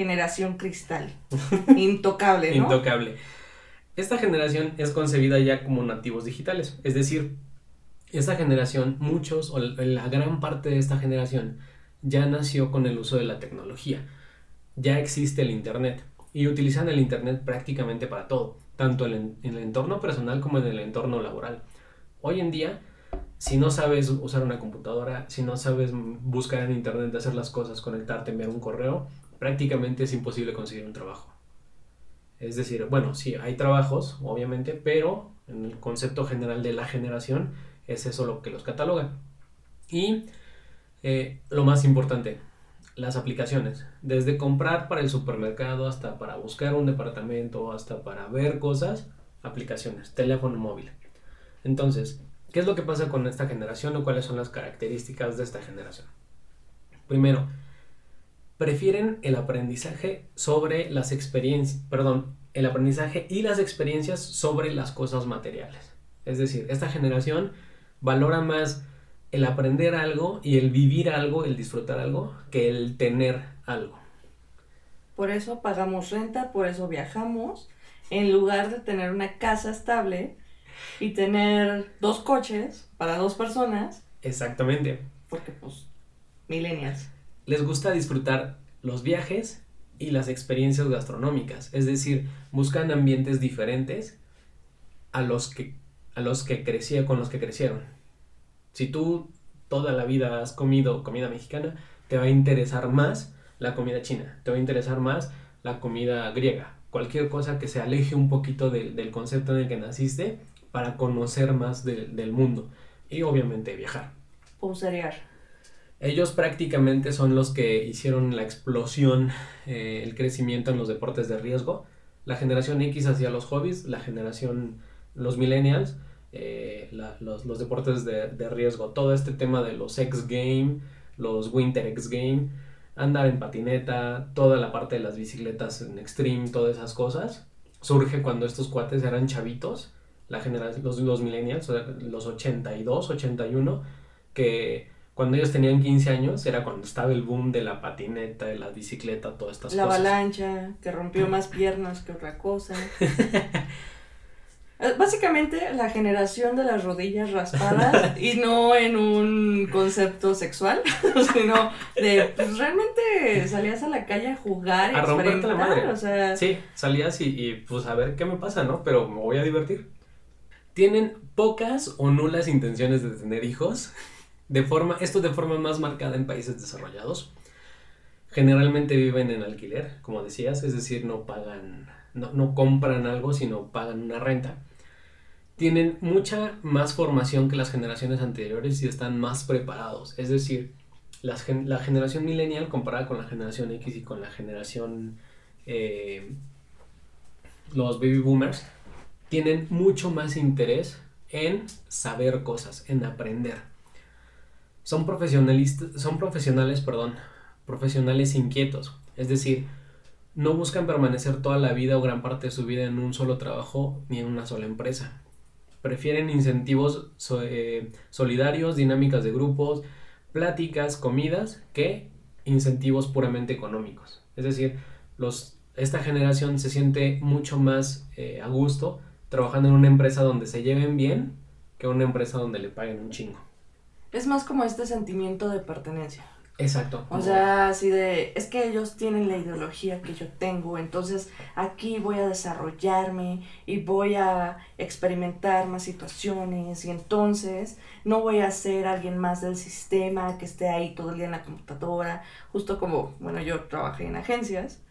generación cristal. (laughs) Intocable, ¿no? Intocable. Esta generación es concebida ya como nativos digitales, es decir, esta generación, muchos o la gran parte de esta generación ya nació con el uso de la tecnología. Ya existe el Internet y utilizan el Internet prácticamente para todo, tanto en, en el entorno personal como en el entorno laboral. Hoy en día, si no sabes usar una computadora, si no sabes buscar en Internet, hacer las cosas, conectarte, enviar un correo, prácticamente es imposible conseguir un trabajo. Es decir, bueno, sí, hay trabajos, obviamente, pero en el concepto general de la generación es eso lo que los cataloga. Y eh, lo más importante, las aplicaciones. Desde comprar para el supermercado hasta para buscar un departamento, hasta para ver cosas, aplicaciones, teléfono móvil. Entonces, ¿Qué es lo que pasa con esta generación o cuáles son las características de esta generación? Primero, prefieren el aprendizaje sobre las experiencias, perdón, el aprendizaje y las experiencias sobre las cosas materiales. Es decir, esta generación valora más el aprender algo y el vivir algo, el disfrutar algo, que el tener algo. Por eso pagamos renta, por eso viajamos, en lugar de tener una casa estable y tener dos coches para dos personas. Exactamente. Porque pues, millennials. Les gusta disfrutar los viajes y las experiencias gastronómicas, es decir, buscan ambientes diferentes a los que a los que crecía con los que crecieron. Si tú toda la vida has comido comida mexicana, te va a interesar más la comida china, te va a interesar más la comida griega, cualquier cosa que se aleje un poquito del concepto en el que naciste para conocer más del mundo y obviamente viajar. cereal. Ellos prácticamente son los que hicieron la explosión, eh, el crecimiento en los deportes de riesgo. La generación X hacía los hobbies, la generación, los millennials, eh, los, deportes de, de, riesgo. Todo este tema de los X Game, los Winter X Game, andar en patineta, toda la parte de las bicicletas en extreme, todas esas cosas, surge cuando estos cuates eran chavitos, la generación, los, los millennials, los 82, 81, que cuando ellos tenían 15 años era cuando estaba el boom de la patineta, de la bicicleta, todas estas la cosas. La avalancha, que rompió más piernas que otra cosa. Eh, (laughs) básicamente la generación de las rodillas raspadas y no en un concepto sexual, (laughs) sino de pues realmente salías a la calle a jugar y a romperte la madre. O sea... Sí, salías y, y, pues a ver qué me pasa, ¿no? Pero me voy a divertir. Tienen pocas o nulas intenciones de tener hijos, de forma, esto de forma más marcada en países desarrollados. Generalmente viven en alquiler, como decías, es decir, no pagan, no, no compran algo, sino pagan una renta tienen mucha más formación que las generaciones anteriores y están más preparados. Es decir, la generación millennial comparada con la generación X y con la generación eh, los baby boomers tienen mucho más interés en saber cosas, en aprender. Son son profesionales, perdón, profesionales inquietos. Es decir, no buscan permanecer toda la vida o gran parte de su vida en un solo trabajo ni en una sola empresa prefieren incentivos eh, solidarios, dinámicas de grupos, pláticas, comidas, que incentivos puramente económicos. Es decir, los, esta generación se siente mucho más eh, a gusto trabajando en una empresa donde se lleven bien que una empresa donde le paguen un chingo. Es más como este sentimiento de pertenencia. Exacto. O sea, así de, es que ellos tienen la ideología que yo tengo, entonces aquí voy a desarrollarme y voy a experimentar más situaciones y entonces no voy a ser alguien más del sistema que esté ahí todo el día en la computadora, justo como, bueno, yo trabajé en agencias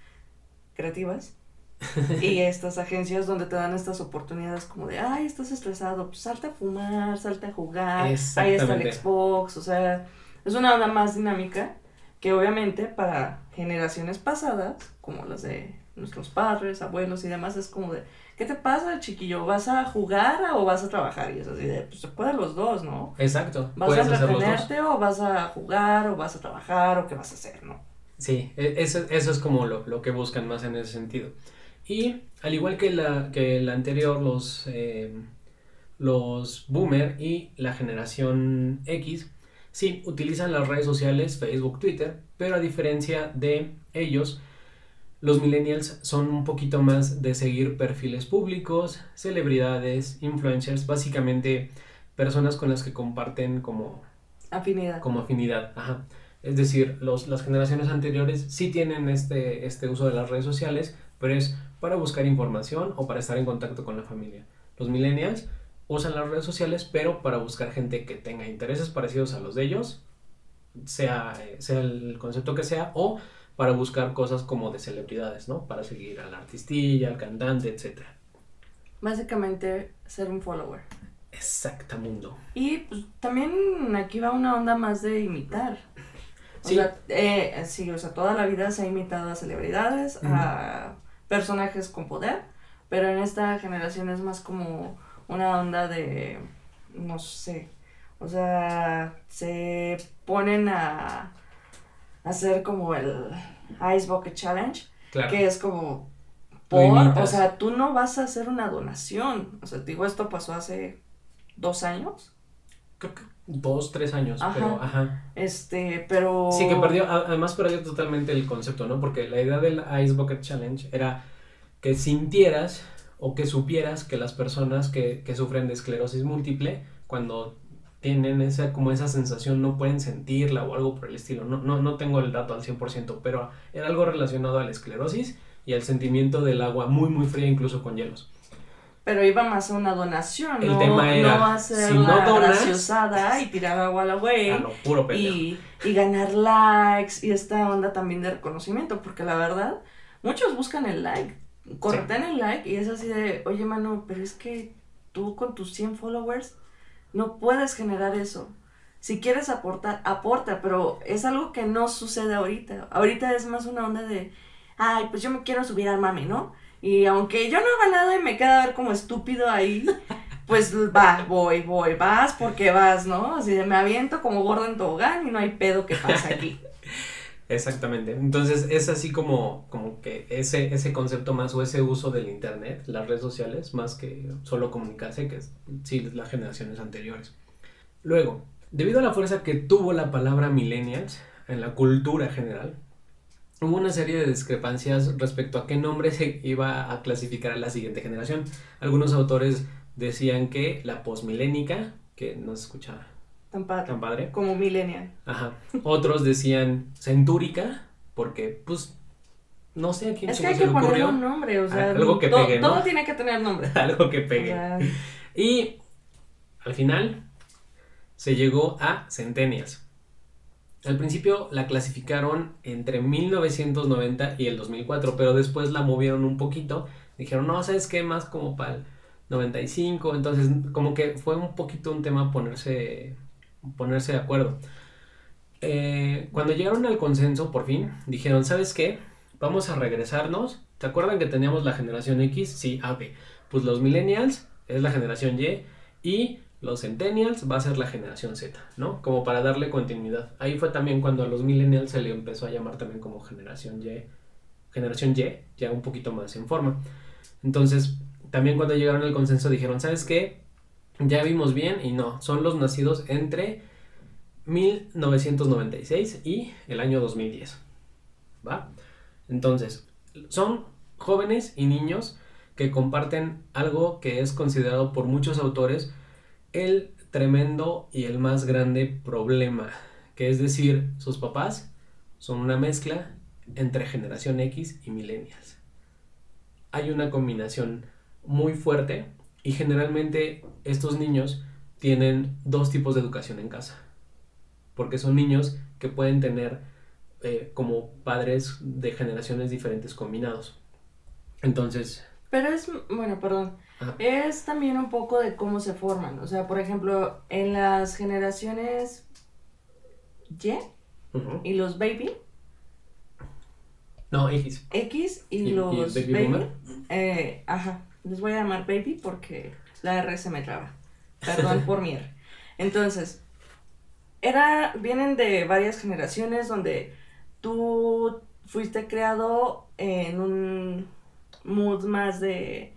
creativas (laughs) y estas agencias donde te dan estas oportunidades como de, ay, estás estresado, pues salte a fumar, salte a jugar, ahí está el Xbox, o sea es una onda más dinámica que obviamente para generaciones pasadas, como las de nuestros padres, abuelos y demás, es como de, ¿qué te pasa, chiquillo? ¿Vas a jugar o vas a trabajar? Y es así de, pues se pueden los dos, ¿no? Exacto. ¿Vas a entretenerte o vas a jugar o vas a trabajar o qué vas a hacer, no? Sí, e, eso, eso es como lo, que buscan más en ese sentido. Y al igual que la, que la anterior, los, eh, los boomer y la generación X, Sí, utilizan las redes sociales, Facebook, Twitter, pero a diferencia de ellos, los millennials son un poquito más de seguir perfiles públicos, celebridades, influencers, básicamente personas con las que comparten como afinidad. Como afinidad, ajá. Es decir, los, las generaciones anteriores sí tienen este, este uso de las redes sociales, pero es para buscar información o para estar en contacto con la familia. Los millennials usan las redes sociales, pero para buscar gente que tenga intereses parecidos a los de ellos, sea, sea el concepto que sea, o para buscar cosas como de celebridades, ¿no? Para seguir al artistilla, al cantante, etc. Básicamente, ser un follower. Exactamundo. Y pues, también aquí va una onda más de imitar. O sea, eh, sí, o sea, toda la vida se ha imitado a celebridades, a personajes con poder, pero en esta generación es más como una onda de no sé, o sea, se ponen a hacer como el Ice Bucket Challenge, que es como por, o sea, tú no vas a hacer una donación, o sea, digo, esto pasó hace dos años. Creo que dos, tres años, pero, ajá. Este, pero... Sí, que perdió, además perdió totalmente el concepto, ¿no? Porque la idea del Ice Bucket Challenge era que sintieras o que supieras que las personas que, que sufren de esclerosis múltiple, cuando tienen esa, como esa sensación, no pueden sentirla o algo por el estilo. No, no, no tengo el dato al 100%, pero era algo relacionado a la esclerosis y al sentimiento del agua muy, muy fría, incluso con hielos. Pero iba más a una donación, el no, tema era, no hacer si graciosada y tirar agua a la güey. y, y ganar likes y esta onda también de reconocimiento, porque la verdad, muchos buscan el like, corten el like y es así de, oye, mano, pero es que tú con tus 100 followers no puedes generar eso. Si quieres aportar, aporta, pero es algo que no sucede ahorita. Ahorita es más una onda de, ay, pues yo me quiero subir al mami, ¿no? Y aunque yo no haga nada y me queda ver como estúpido ahí, pues va, voy, voy, vas porque vas, ¿no? Así de me aviento como gordo en tobogán y no hay pedo que pasa aquí. (laughs) Exactamente. Entonces es así como, como que ese, ese concepto más o ese uso del internet, las redes sociales, más que solo comunicarse, que es sí, las generaciones anteriores. Luego, debido a la fuerza que tuvo la palabra millennials en la cultura general, hubo una serie de discrepancias respecto a qué nombre se iba a clasificar a la siguiente generación. Algunos autores decían que la posmilénica, que no se escucha Tan padre. Tan padre. Como millennial. Ajá. Otros decían centúrica, porque, pues, no sé a quién Es que hay que ponerle un nombre, o sea, algo que pegue, todo tiene que tener nombre. (laughs) algo que pegue. Y al final se llegó a centenias. Al principio la clasificaron entre 1990 y el 2004, pero después la movieron un poquito. Dijeron, no, ¿sabes qué? Más como para el 95. Entonces, como que fue un poquito un tema ponerse ponerse de acuerdo. Eh, cuando llegaron al consenso, por fin, dijeron, ¿sabes qué? Vamos a regresarnos. ¿Te acuerdan que teníamos la generación X? Sí, ok. Pues los millennials es la generación Y y los centennials va a ser la generación Z, ¿no? Como para darle continuidad. Ahí fue también cuando a los millennials se le empezó a llamar también como generación Y, generación Y, ya un poquito más en forma. Entonces, también cuando llegaron al consenso dijeron, ¿sabes qué? ya vimos bien y no, son los nacidos entre 1996 y el año 2010. ¿Va? Entonces, son jóvenes y niños que comparten algo que es considerado por muchos autores el tremendo y el más grande problema, que es decir, sus papás son una mezcla entre generación X y millennials. Hay una combinación muy fuerte y generalmente estos niños tienen dos tipos de educación en casa. Porque son niños que pueden tener eh, como padres de generaciones diferentes combinados. Entonces... Pero es, bueno, perdón. Es también un poco de cómo se forman. O sea, por ejemplo, en las generaciones Y y los baby. No, X. X y, los baby. Eh, ajá. Les voy a llamar baby porque la R se me traba. (laughs) Perdón por mi R. Entonces, era, vienen de varias generaciones donde tú fuiste creado en un mood más de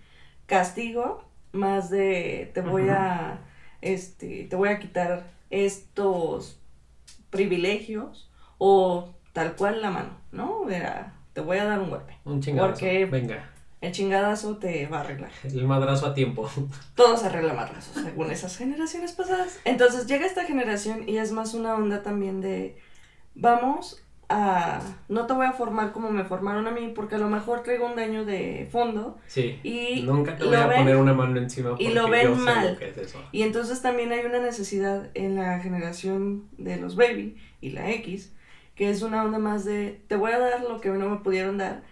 castigo, más de te voy a, este, te voy a quitar estos privilegios o tal cual la mano, ¿no? Era, te voy a dar un golpe. Un chingazo. Porque Venga el chingadazo te va a arreglar. El madrazo a tiempo. (laughs) Todo se arregla madrazo, según esas generaciones pasadas. Entonces llega esta generación y es más una onda también de, vamos a, no te voy a formar como me formaron a mí, porque a lo mejor traigo un daño de fondo. Sí. Y nunca te voy a poner una mano encima. Y lo ven mal. Y entonces también hay una necesidad en la generación de los baby y la X que es una onda más de, te voy a dar lo que no me pudieron dar,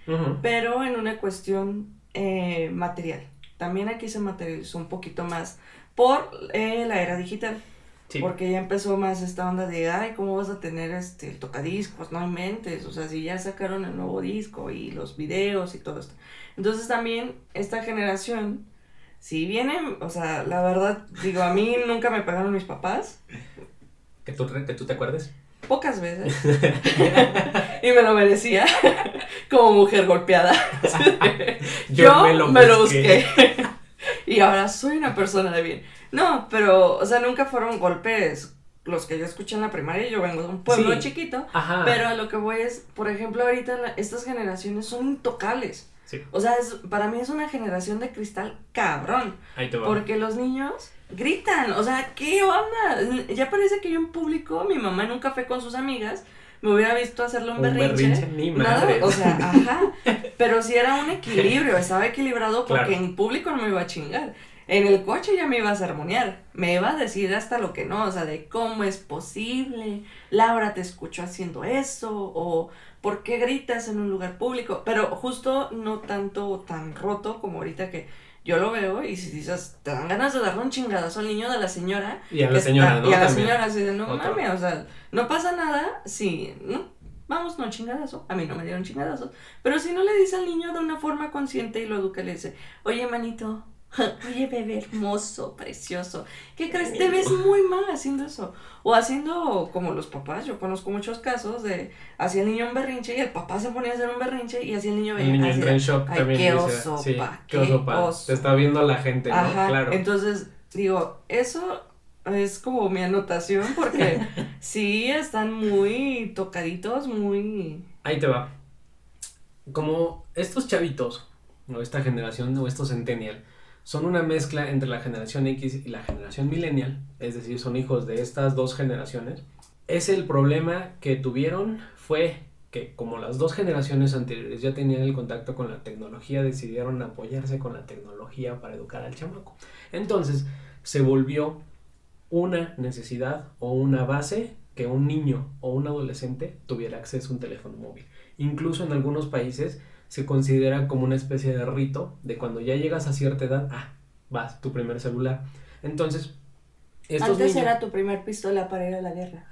pero en una cuestión eh, material. También aquí se materializó un poquito más por eh, la era digital. Porque ya empezó más esta onda de, ay, ¿cómo vas a tener este, el tocadiscos? No hay mentes, o sea, si ya sacaron el nuevo disco y los videos y todo esto. Entonces también esta generación si vienen, o sea, la verdad, digo, a mí (laughs) nunca me pagaron mis papás. ¿Que tú, que tú te acuerdes? Pocas veces. (laughs) (laughs) y me lo merecía como mujer golpeada. Yo, me, lo busqué. Y ahora soy una persona de bien. No, pero, o sea, nunca fueron golpes los que yo escuché en la primaria, yo vengo de un pueblo chiquito, pero a lo que voy es, por ejemplo, ahorita estas generaciones son intocables. O sea, es, para mí es una generación de cristal cabrón. Ahí te va. Porque los niños gritan, o sea, ¿qué onda? Ya parece que hay un público, mi mamá en un café con sus amigas, me hubiera visto hacerle un, berrinche. ni madre. o sea, (laughs) ajá. Pero si era un equilibrio, estaba equilibrado porque en público no me iba a chingar. En el coche ya me iba a sermonear, me iba a decir hasta lo que no, o sea, de cómo es posible, Laura te escuchó haciendo eso, o por qué gritas en un lugar público, pero justo no tanto tan roto como ahorita que yo lo veo y si dices, te dan ganas de darle un chingadazo al niño de la señora. Y a la señora, ¿no? Y a la señora, así de, no mames, o sea, no pasa nada si, no, vamos, no chingadazo, a mí no me dieron chingadazos, pero si no le dice al niño de una forma consciente y lo educa, le dice, oye, manito, (laughs) Oye, bebé hermoso, precioso. ¿Qué crees? Te ves muy mal haciendo eso. O haciendo como los papás. Yo conozco muchos casos de hacía el niño un berrinche y el papá se ponía a hacer un berrinche y hacía el niño El niño entra en shock Ay, también. Qué oso, sí, qué oso, pa. Te está viendo la gente, ¿no? Claro. Entonces, digo, eso es como mi anotación porque (laughs) sí están muy tocaditos, muy. Ahí te va. Como estos chavitos, o esta generación, o estos centennial son una mezcla entre la generación X y la generación millennial, es decir, son hijos de estas dos generaciones. Es el problema que tuvieron fue que como las dos generaciones anteriores ya tenían el contacto con la tecnología, decidieron apoyarse con la tecnología para educar al chamaco. Entonces se volvió una necesidad o una base que un niño o un adolescente tuviera acceso a un teléfono móvil. Incluso en algunos países se considera como una especie de rito de cuando ya llegas a cierta edad, ah, vas, tu primer celular. Entonces, estos Antes era tu primer pistola para ir a la guerra.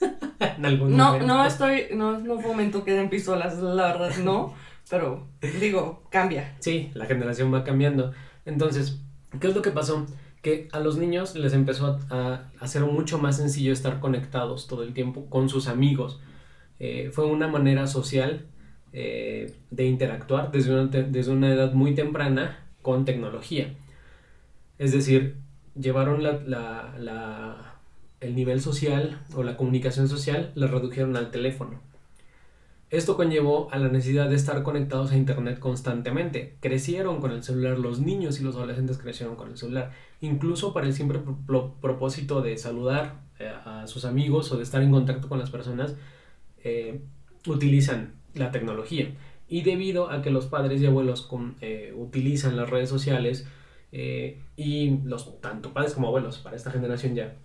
(laughs) en algún no, no estoy, no, no fomento que den pistolas, la verdad, no, pero digo, cambia. Sí, la generación va cambiando. Entonces, ¿qué es lo que pasó? Que a los niños les empezó a, hacer mucho más sencillo estar conectados todo el tiempo con sus amigos. Eh, fue una manera social eh, de interactuar desde una, desde una edad muy temprana con tecnología. Es decir, llevaron la, el nivel social o la comunicación social, la redujeron al teléfono. Esto conllevó a la necesidad de estar conectados a Internet constantemente. Crecieron con el celular, los niños y los adolescentes crecieron con el celular. Incluso para el simple propósito de saludar eh, a sus amigos o de estar en contacto con las personas, eh, utilizan la tecnología. Y debido a que los padres y abuelos eh, utilizan las redes sociales eh, y los tanto padres como abuelos para esta generación ya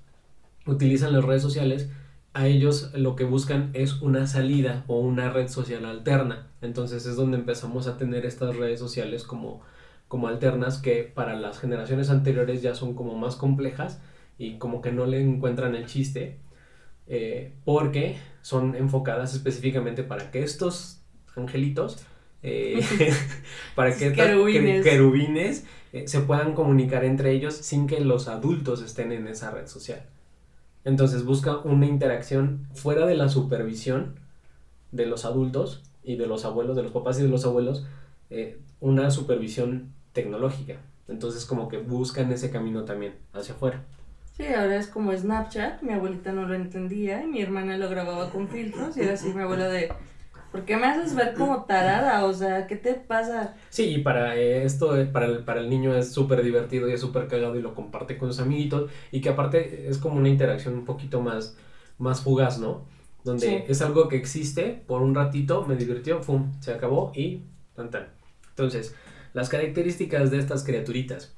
utilizan las redes sociales, a ellos lo que buscan es una salida o una red social alterna. Entonces es donde empezamos a tener estas redes sociales como, como alternas que para las generaciones anteriores ya son como más complejas y como que no le encuentran el chiste eh, porque son enfocadas específicamente para que estos angelitos, eh, (laughs) (laughs) para que querubines, querubines eh, se puedan comunicar entre ellos sin que los adultos estén en esa red social. Entonces busca una interacción fuera de la supervisión de los adultos y de los abuelos, de los papás y de los abuelos, una supervisión tecnológica. Entonces como que buscan ese camino también hacia afuera. Sí, ahora es como Snapchat, mi abuelita no lo entendía y mi hermana lo grababa con filtros y era así mi abuela de, ¿por qué me haces ver como tarada? O sea, ¿qué te pasa? Sí, y para eh, esto, eh, para el, para el niño es súper divertido y es súper cagado y lo comparte con sus amiguitos y que aparte es como una interacción un poquito más, más fugaz, ¿no? Donde es algo que existe por un ratito, me divirtió, ¡pum! Se acabó y tan tan. Entonces, las características de estas criaturitas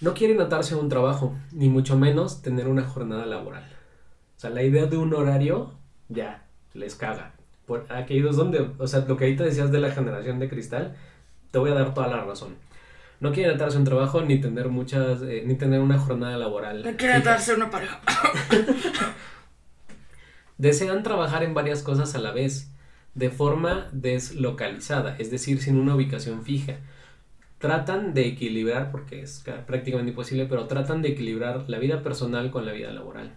no quieren atarse a un trabajo, ni mucho menos tener una jornada laboral. O sea, la idea de un horario, ya, les caga. Por aquellos donde, o sea, lo que ahorita decías de la generación de cristal, te voy a dar toda la razón. No quieren atarse a un trabajo ni tener muchas, eh, ni tener una jornada laboral. No quieren atarse a una pareja. (laughs) Desean trabajar en varias cosas a la vez, de forma deslocalizada, es decir, sin una ubicación fija tratan de equilibrar, porque es prácticamente imposible, pero tratan de equilibrar la vida personal con la vida laboral.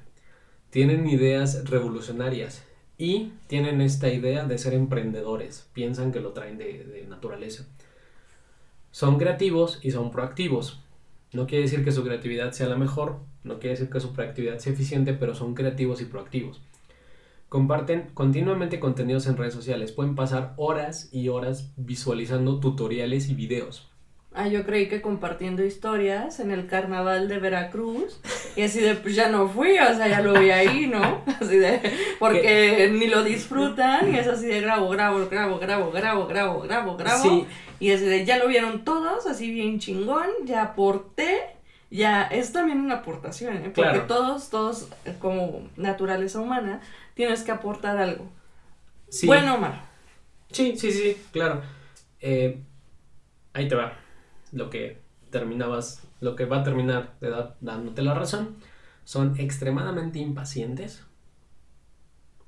Tienen ideas revolucionarias y tienen esta idea de ser emprendedores, piensan que lo traen de, naturaleza. Son creativos y son proactivos. No quiere decir que su creatividad sea la mejor, no quiere decir que su proactividad sea eficiente, pero son creativos y proactivos. Comparten continuamente contenidos en redes sociales, pueden pasar horas y horas visualizando tutoriales y videos. Ah, yo creí que compartiendo historias en el carnaval de Veracruz. Y así de, pues ya no fui, o sea, ya lo vi ahí, ¿no? (laughs) Así de, porque ni lo disfrutan y es así de grabo, grabo, grabo, grabo, grabo, grabo, grabo, grabo. Sí. Y así de, ya lo vieron todos, así bien chingón, ya aporté. Ya, es también una aportación, ¿eh? Porque todos, todos, como naturaleza humana, tienes que aportar algo. Sí. Bueno o malo. Sí, sí, sí, claro. Eh, ahí te va lo que terminabas, lo que va a terminar de dándote la razón, son extremadamente impacientes.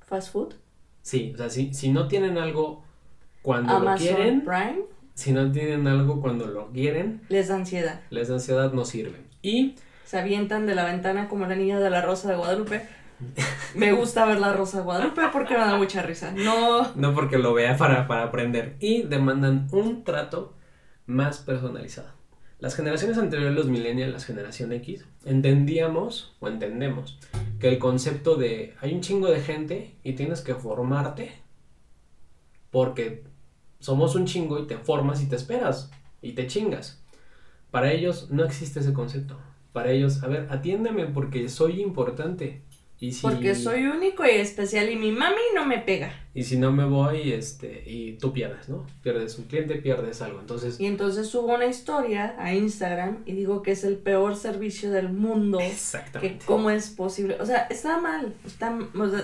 ¿Fast food? Sí, o sea, si, si no tienen algo cuando lo quieren. Prime. Si no tienen algo cuando lo quieren. Les da ansiedad. Les da ansiedad, no sirve. Y. Se avientan de la ventana como la niña de la Rosa de Guadalupe. Me gusta ver la Rosa de Guadalupe porque me da mucha risa. No. No porque lo vea para, para aprender. Y demandan un trato más personalizada. Las generaciones anteriores, los millennials, la generación X, entendíamos o entendemos que el concepto de hay un chingo de gente y tienes que formarte porque somos un chingo y te formas y te esperas y te chingas. Para ellos no existe ese concepto. Para ellos, a ver, atiéndeme porque soy importante. Porque soy único y especial y mi mami no me pega. Y si no me voy, este, y tú pierdes, ¿no? Pierdes un cliente, pierdes algo. Entonces. Y entonces subo una historia a Instagram y digo que es el peor servicio del mundo. Exactamente. Que cómo es posible. O sea, está mal. Está,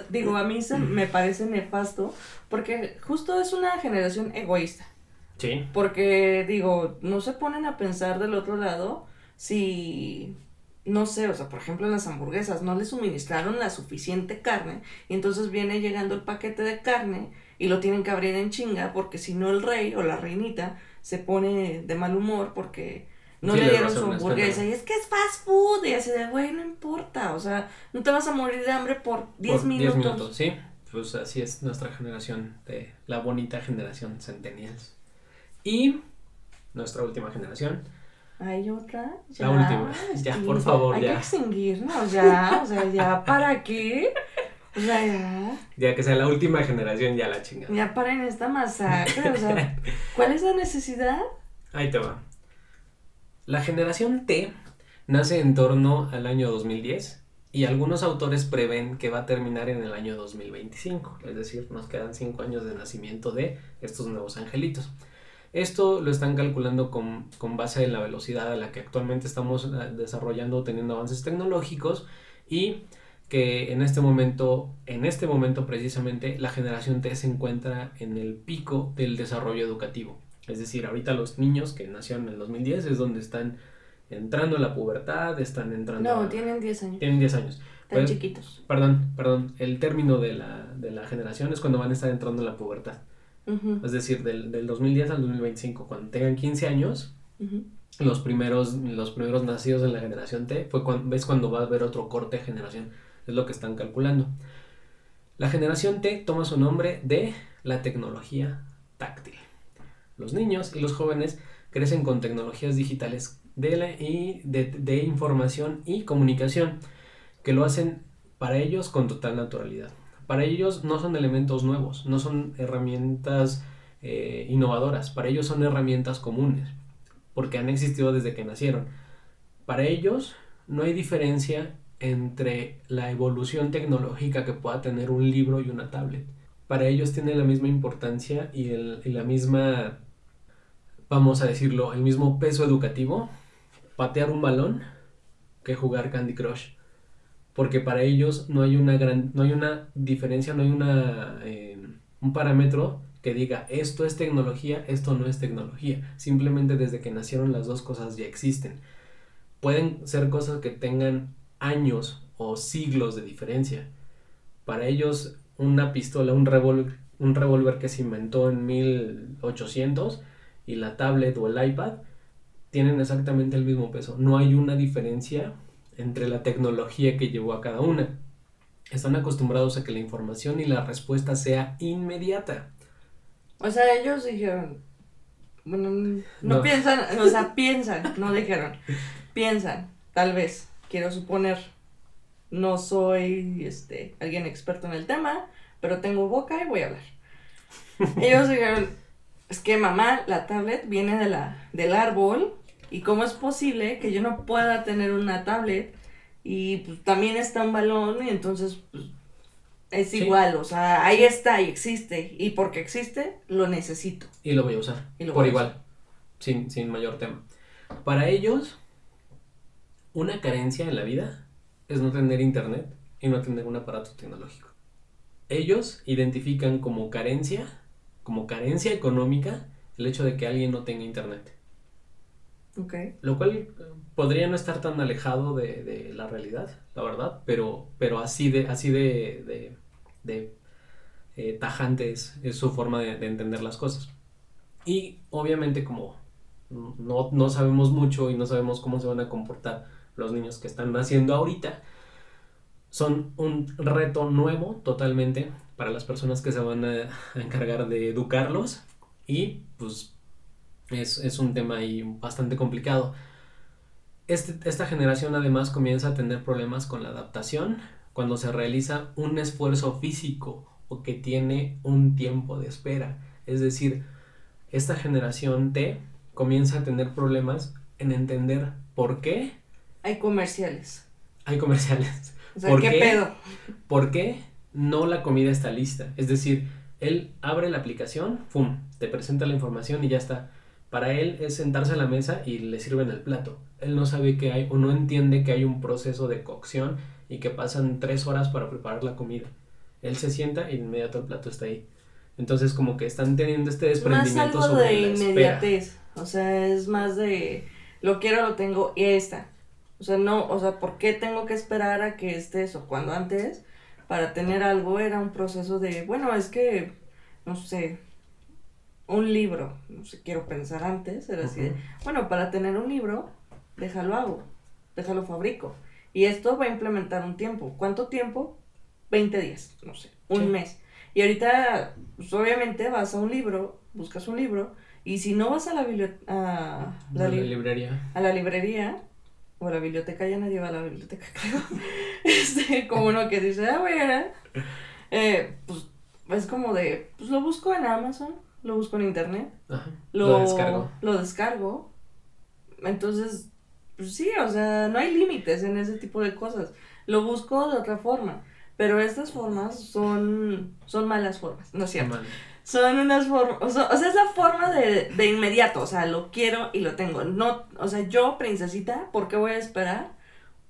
digo, a mí se me parece nefasto porque justo es una generación egoísta. Sí. Porque, digo, no se ponen a pensar del otro lado si no sé, o sea, por ejemplo en las hamburguesas no le suministraron la suficiente carne y entonces viene llegando el paquete de carne y lo tienen que abrir en chinga porque si no el rey o la reinita se pone de mal humor porque no le dieron su hamburguesa y es que es fast food y así de, güey, no importa, o sea, no te vas a morir de hambre por 10 minutos. 10 minutos, sí, pues así es nuestra generación, de la bonita generación Centennials. Y nuestra última generación hay otra. Ya, la última. Ya, (laughs) por favor, Hay ya. que extinguirnos, ya. O sea, ya, ¿para qué? O sea, ya. Ya que sea la última generación, ya la chingada. Ya paren esta masacre. O sea, (laughs) ¿cuál es la necesidad? Ahí te va. La generación T nace en torno al año 2010 y algunos autores prevén que va a terminar en el año 2025. Es decir, nos quedan cinco años de nacimiento de estos nuevos angelitos. Esto lo están calculando con, base en la velocidad a la que actualmente estamos eh, desarrollando, teniendo avances tecnológicos y que en este momento, en este momento precisamente, la generación T se encuentra en el pico del desarrollo educativo. Es decir, ahorita los niños que nacieron en el 2010 es donde están entrando en la pubertad, están entrando... No, tienen 10 años. Tienen 10 años. Están chiquitos. Perdón, perdón. El término de la, de la generación es cuando van a estar entrando en la pubertad. Es decir, del, del, 2010 al 2025, cuando tengan 15 años, los, primeros, los primeros nacidos en la generación T, fue cuando, ves cuando va a haber otro corte de generación. Es lo que están calculando. La generación T toma su nombre de la tecnología táctil. Los niños y los jóvenes crecen con tecnologías digitales de, y de, de información y comunicación que lo hacen para ellos con total naturalidad. Para ellos no son elementos nuevos, no son herramientas eh, innovadoras, para ellos son herramientas comunes, porque han existido desde que nacieron. Para ellos no hay diferencia entre la evolución tecnológica que pueda tener un libro y una tablet. Para ellos tiene la misma importancia y, el, y la misma, vamos a decirlo, el mismo peso educativo patear un balón que jugar Candy Crush porque para ellos no hay una gran, no hay una diferencia, no hay una, eh, un parámetro que diga esto es tecnología, esto no es tecnología. Simplemente desde que nacieron las dos cosas ya existen. Pueden ser cosas que tengan años o siglos de diferencia. Para ellos una pistola, un revólver, un revólver que se inventó en 1800 y la tablet o el iPad tienen exactamente el mismo peso. No hay una diferencia entre la tecnología que llevó a cada una. Están acostumbrados a que la información y la respuesta sea inmediata. O sea, ellos dijeron, bueno, no, piensan, o sea, (laughs) piensan, no dijeron, piensan, tal vez, quiero suponer, no soy este alguien experto en el tema, pero tengo boca y voy a hablar. (laughs) Ellos dijeron, es que mamá, la tablet viene de la, del árbol y cómo es posible que yo no pueda tener una tablet y pues, también está un balón y entonces pues, es igual, o sea, ahí está y existe y porque existe lo necesito. Y lo voy a usar por igual, Sin, sin mayor tema. Para ellos, una carencia en la vida es no tener internet y no tener un aparato tecnológico. Ellos identifican como carencia, como carencia económica, el hecho de que alguien no tenga internet. Lo cual podría no estar tan alejado de, la realidad, la verdad, pero, pero así de, así de, de, eh, tajante es, su forma de, entender las cosas. Y obviamente como no, no sabemos mucho y no sabemos cómo se van a comportar los niños que están naciendo ahorita, son un reto nuevo totalmente para las personas que se van a, a encargar de educarlos y pues es, un tema ahí bastante complicado. Este, esta generación además comienza a tener problemas con la adaptación cuando se realiza un esfuerzo físico o que tiene un tiempo de espera. Es decir, esta generación T comienza a tener problemas en entender por qué. Hay comerciales. Hay comerciales. ¿Por qué, pedo? ¿Por qué no la comida está lista? Es decir, él abre la aplicación, ¡pum! Te presenta la información y ya está. Para él es sentarse a la mesa y le sirven el plato. Él no sabe que hay o no entiende que hay un proceso de cocción y que pasan tres horas para preparar la comida. Él se sienta y inmediato el plato está ahí. Entonces como que están teniendo este desprendimiento más algo de inmediatez. O sea, es más de lo quiero, lo tengo y está. O sea, no, o sea, ¿por qué tengo que esperar a que esté eso? Cuando antes, para tener algo era un proceso de, bueno, es que, no sé, un libro, no sé, quiero pensar antes, era así bueno, para tener un libro, déjalo hago, déjalo fabrico. Y esto va a implementar un tiempo. ¿Cuánto tiempo? 20 días, no sé, un mes. Y ahorita, pues obviamente vas a un libro, buscas un libro, y si no vas a la, a la, librería, a la librería, o a la biblioteca, ya nadie va a la biblioteca, (laughs) creo, este, como uno que dice, ah, bueno, eh, pues es como de, pues lo busco en Amazon, lo busco en internet, Lo, descargo. Lo descargo. Entonces, pues sí, o sea, no hay límites en ese tipo de cosas. Lo busco de otra forma. Pero estas formas son, son malas formas, ¿no es cierto? Son unas formas, o sea, es la forma de, de inmediato, o sea, lo quiero y lo tengo. No, o sea, yo, princesita, ¿por qué voy a esperar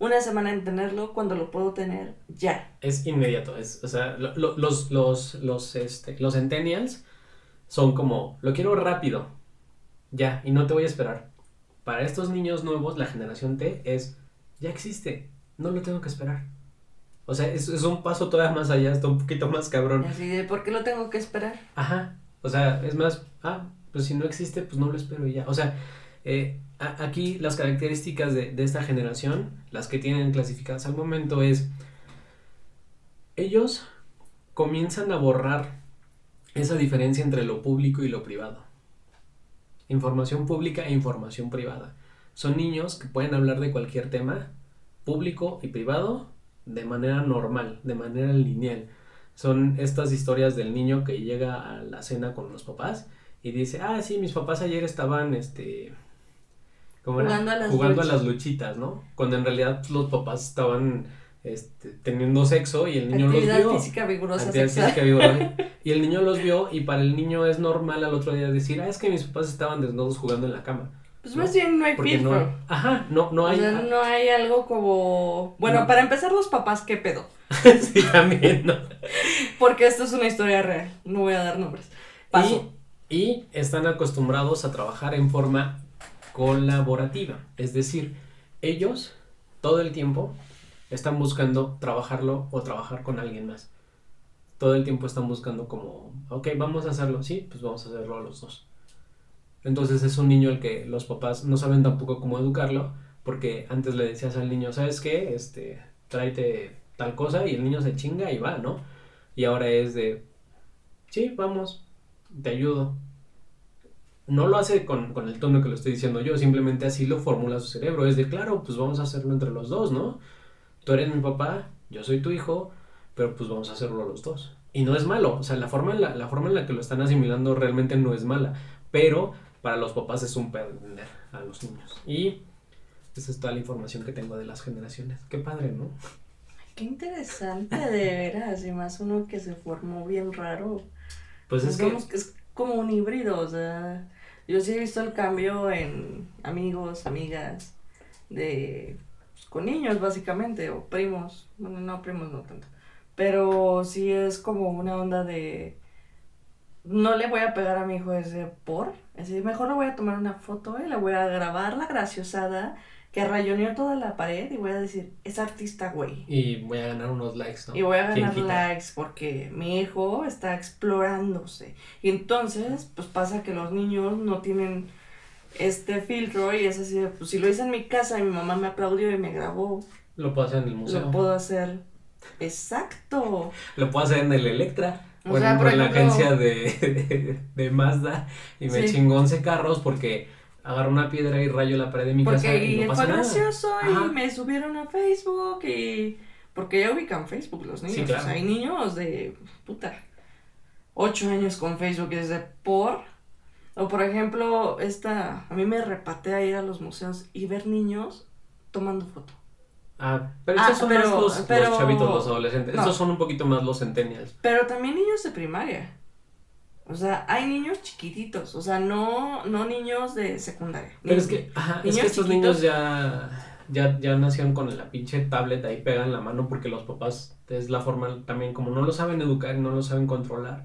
una semana en tenerlo cuando lo puedo tener ya? Es inmediato, es, o sea, los, los, los, este, los centennials son como, lo quiero rápido, ya, y no te voy a esperar. Para estos niños nuevos, la generación T es, ya existe, no lo tengo que esperar. O sea, es, es un paso todavía más allá, está un poquito más cabrón. Así de, ¿por qué lo tengo que esperar? Ajá, o sea, es más, ah, pues si no existe, pues no lo espero y ya. O sea, eh, aquí las características de, de esta generación, las que tienen clasificadas al momento es, ellos comienzan a borrar esa diferencia entre lo público y lo privado. Información pública e información privada. Son niños que pueden hablar de cualquier tema, público y privado, de manera normal, de manera lineal. Son estas historias del niño que llega a la cena con los papás y dice, ah, sí, mis papás ayer estaban, este, jugando, A, las jugando a las luchitas, ¿no? Cuando en realidad los papás estaban este, teniendo sexo y el niño los vio. Física vigorosa física vigorosa. Y el niño los vio y para el niño es normal al otro día decir, ah, es que mis papás estaban desnudos jugando en la cama. Pues más bien no hay filtro. ajá, no, no hay. O sea, no hay algo como. Bueno, para empezar, los papás, ¿qué pedo? (laughs) sí, también, ¿no? Porque esto es una historia real. No voy a dar nombres. Paso. Y, y están acostumbrados a trabajar en forma colaborativa. Es decir, ellos todo el tiempo están buscando trabajarlo o trabajar con alguien más. Todo el tiempo están buscando como, ok, vamos a hacerlo, sí, pues vamos a hacerlo los dos. Entonces es un niño el que los papás no saben tampoco cómo educarlo, porque antes le decías al niño, ¿sabes qué? Este, tráete tal cosa y el niño se chinga y va, ¿no? Y ahora es de, sí, vamos, te ayudo. No lo hace con, con, el tono que lo estoy diciendo yo, simplemente así lo formula su cerebro. Es de, claro, pues vamos a hacerlo entre los dos, ¿no? Tú eres mi papá, yo soy tu hijo, pero pues vamos a hacerlo los dos. Y no es malo, o sea, la forma en la, la forma en la que lo están asimilando realmente no es mala, pero para los papás es un perder a los niños. Y esa es toda la información que tengo de las generaciones. Qué padre, ¿no? Qué interesante, de veras, y más uno que se formó bien raro. Pues es que... que es como un híbrido, o sea, yo sí he visto el cambio en amigos, amigas, de con niños básicamente, o primos, bueno, no, primos no tanto, pero sí es como una onda de, no le voy a pegar a mi hijo ese por, es decir, mejor le voy a tomar una foto y le voy a grabar la graciosada que rayoneó toda la pared y voy a decir, es artista, güey. Y voy a ganar unos likes, ¿no? Y voy a ganar likes porque mi hijo está explorándose. Y entonces, pues pasa que los niños no tienen este filtro y es así, pues si lo hice en mi casa y mi mamá me aplaudió y me grabó. Lo puedo hacer en el museo. Lo puedo hacer. Exacto. lo puedo hacer en el Electra. O, en, la agencia de, (laughs) de, Mazda y me chingó 11 carros porque agarro una piedra y rayo la pared de mi casa y, no pasa fue gracioso y me subieron a Facebook y porque ya ubican Facebook los niños, o sea, hay niños de puta 8 años con Facebook desde por o por ejemplo, esta a mí me repatea ir a los museos y ver niños tomando foto. Ah, pero estos ah, son más los, chavitos, los adolescentes. Estos son un poquito más los centennials. Pero también niños de primaria. O sea, hay niños chiquititos, o sea, no, no niños de secundaria. Pero es que, ajá, es que estos niños ya, ya, ya nacieron con la pinche tablet ahí pega en la mano porque los papás es la forma también, como no lo saben educar y no lo saben controlar,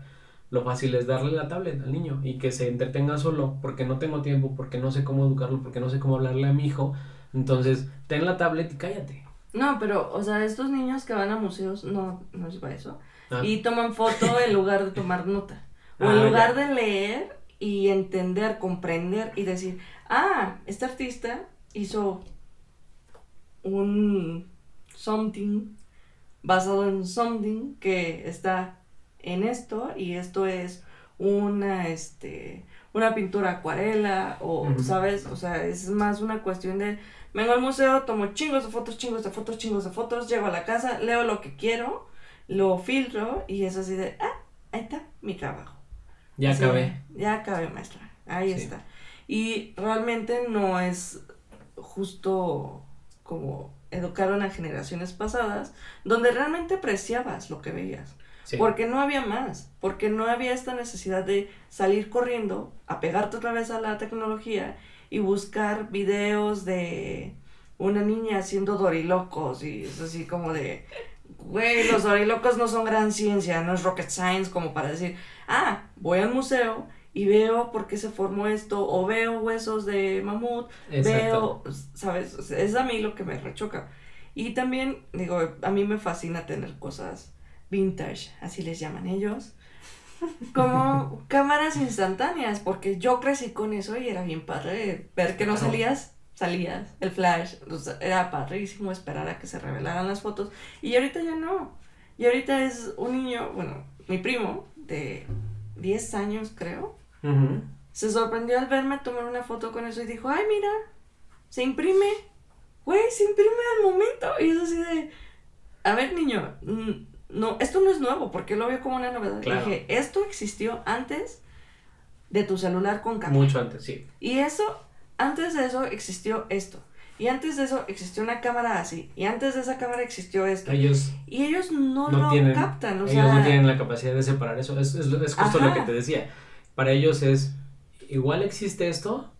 lo fácil es darle la tablet al niño y que se entretenga solo porque no tengo tiempo, porque no sé cómo educarlo, porque no sé cómo hablarle a mi hijo. Entonces, ten la tablet y cállate. No, pero, o sea, estos niños que van a museos, no, no es para eso. Ah. Y toman foto en lugar de tomar nota. (laughs) O en ah, lugar de leer y entender, comprender y decir, ah, este artista hizo un something basado en something que está en esto y esto es una este una pintura acuarela o sabes o sea es más una cuestión de vengo al museo tomo chingos de fotos chingos de fotos chingos de fotos llego a la casa leo lo que quiero lo filtro y es así de ah ahí está mi trabajo ya acabé. Ya acabé, maestra. Ahí está. Y realmente no es justo como educaron a generaciones pasadas, donde realmente apreciabas lo que veías. Porque no había más, porque no había esta necesidad de salir corriendo, a pegarte otra vez a la tecnología y buscar videos de una niña haciendo dorilocos y es así como de, güey, los dorilocos no son gran ciencia, no es rocket science como para decir, ah, voy al museo y veo por qué se formó esto, o veo huesos de mamut, veo, ¿sabes? Es a mí lo que me rechoca. Y también, digo, a mí me fascina tener cosas vintage, así les llaman ellos, como cámaras instantáneas, porque yo crecí con eso y era bien padre ver que no salías, salías, el flash, era padrísimo esperar a que se revelaran las fotos, y ahorita ya no. Y ahorita es un niño, bueno, mi primo, de 10 años, creo, se sorprendió al verme tomar una foto con eso y dijo, ay, mira, se imprime. Güey, se imprime al momento. Y es así de, a ver, niño, no, esto no es nuevo, porque lo veo como una novedad. Dije, esto existió antes de tu celular con cámara. Mucho antes, sí. Y eso, antes de eso existió esto. Y antes de eso existió una cámara así. Y antes de esa cámara existió esto. Ellos y ellos no, lo captan. O ellos no tienen la capacidad de separar eso. Es, es, es justo lo que te decía. Para ellos es, igual existe esto,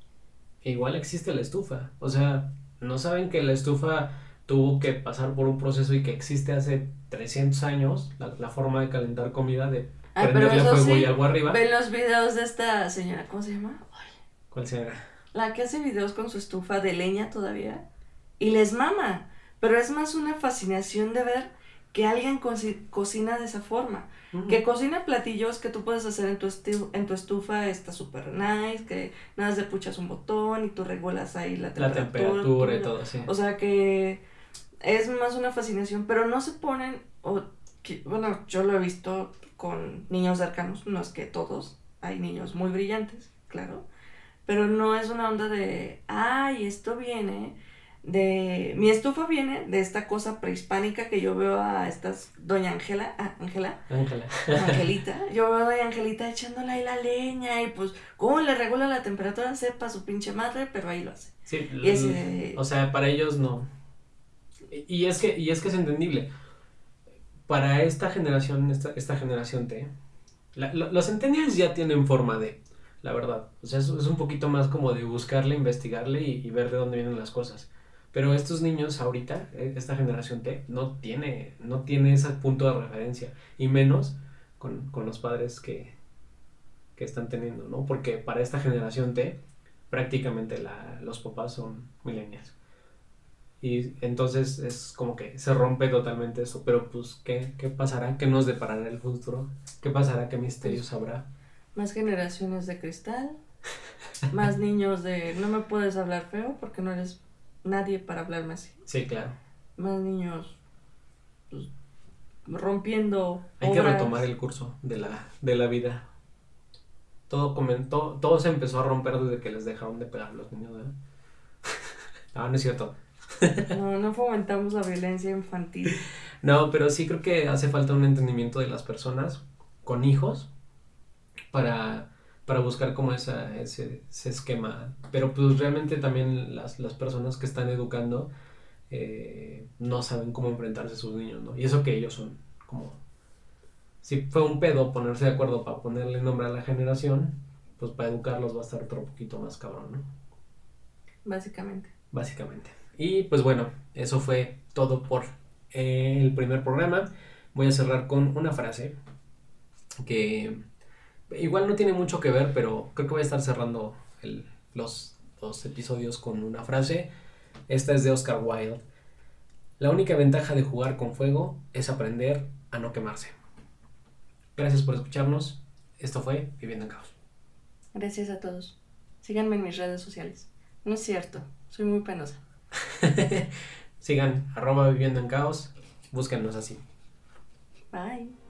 igual existe la estufa. O sea, no saben que la estufa tuvo que pasar por un proceso y que existe hace 300 años, la, forma de calentar comida, de prenderle fuego y algo arriba. Ven los videos de esta señora, ¿cómo se llama? ¿Cuál señora? la que hace videos con su estufa de leña todavía y les mama, pero es más una fascinación de ver que alguien cocina de esa forma. Que cocina platillos que tú puedes hacer en tu, en tu estufa, está súper nice, que nada más le puchas un botón y tú regulas ahí la temperatura. La temperatura y todo, sí. O sea que es más una fascinación, pero no se ponen, o, bueno, yo lo he visto con niños cercanos, no es que todos, hay niños muy brillantes, claro, pero no es una onda de, ay, esto viene de, mi estufa viene de esta cosa prehispánica que yo veo a estas, doña Ángela, ah, Ángela, Ángela, Angelita, (laughs) yo veo a doña Angelita echándole ahí la leña y pues, ¿cómo le regula la temperatura? Sepa su pinche madre, pero ahí lo hace. Sí, o sea, para ellos no. Y es que, y es que es entendible. Para esta generación, esta, esta generación T, los centennials ya tienen forma de, la verdad. O sea, es, un poquito más como de buscarle, investigarle y, ver de dónde vienen las cosas. Pero estos niños ahorita, eh, esta generación T, no tiene, no tiene ese punto de referencia. Y menos con, los padres que, que están teniendo, ¿no? Porque para esta generación T, prácticamente los papás son millennials. Y entonces es como que se rompe totalmente eso. Pero pues, ¿qué, qué pasará? ¿Qué nos deparará el futuro? ¿Qué pasará? ¿Qué misterios habrá? Más generaciones de cristal. (laughs) más niños de no me puedes hablar feo porque no eres nadie para hablarme así. Sí, claro. Más niños pues, rompiendo. Hay que retomar el curso de la, de la vida. Todo comentó, todo se empezó a romper desde que les dejaron de pegar a los niños, ¿verdad? no, (laughs) no es cierto. (laughs) No, no fomentamos la violencia infantil. No, pero sí creo que hace falta un entendimiento de las personas con hijos para, para buscar como esa, ese, esquema. Pero pues realmente también las, personas que están educando eh, no saben cómo enfrentarse a sus niños, ¿no? Y eso que ellos son como... Si fue un pedo ponerse de acuerdo para ponerle nombre a la generación, pues para educarlos va a estar otro poquito más cabrón, ¿no? Básicamente. Básicamente. Y pues bueno, eso fue todo por eh, el primer programa. Voy a cerrar con una frase que igual no tiene mucho que ver, pero creo que voy a estar cerrando los dos episodios con una frase. Esta es de Oscar Wilde. La única ventaja de jugar con fuego es aprender a no quemarse. Gracias por escucharnos. Esto fue Viviendo en Caos. Gracias a todos. Síganme en mis redes sociales. No es cierto, soy muy penosa. (laughs) Sigan arroba viviendo en caos. Búsquennos así. Bye.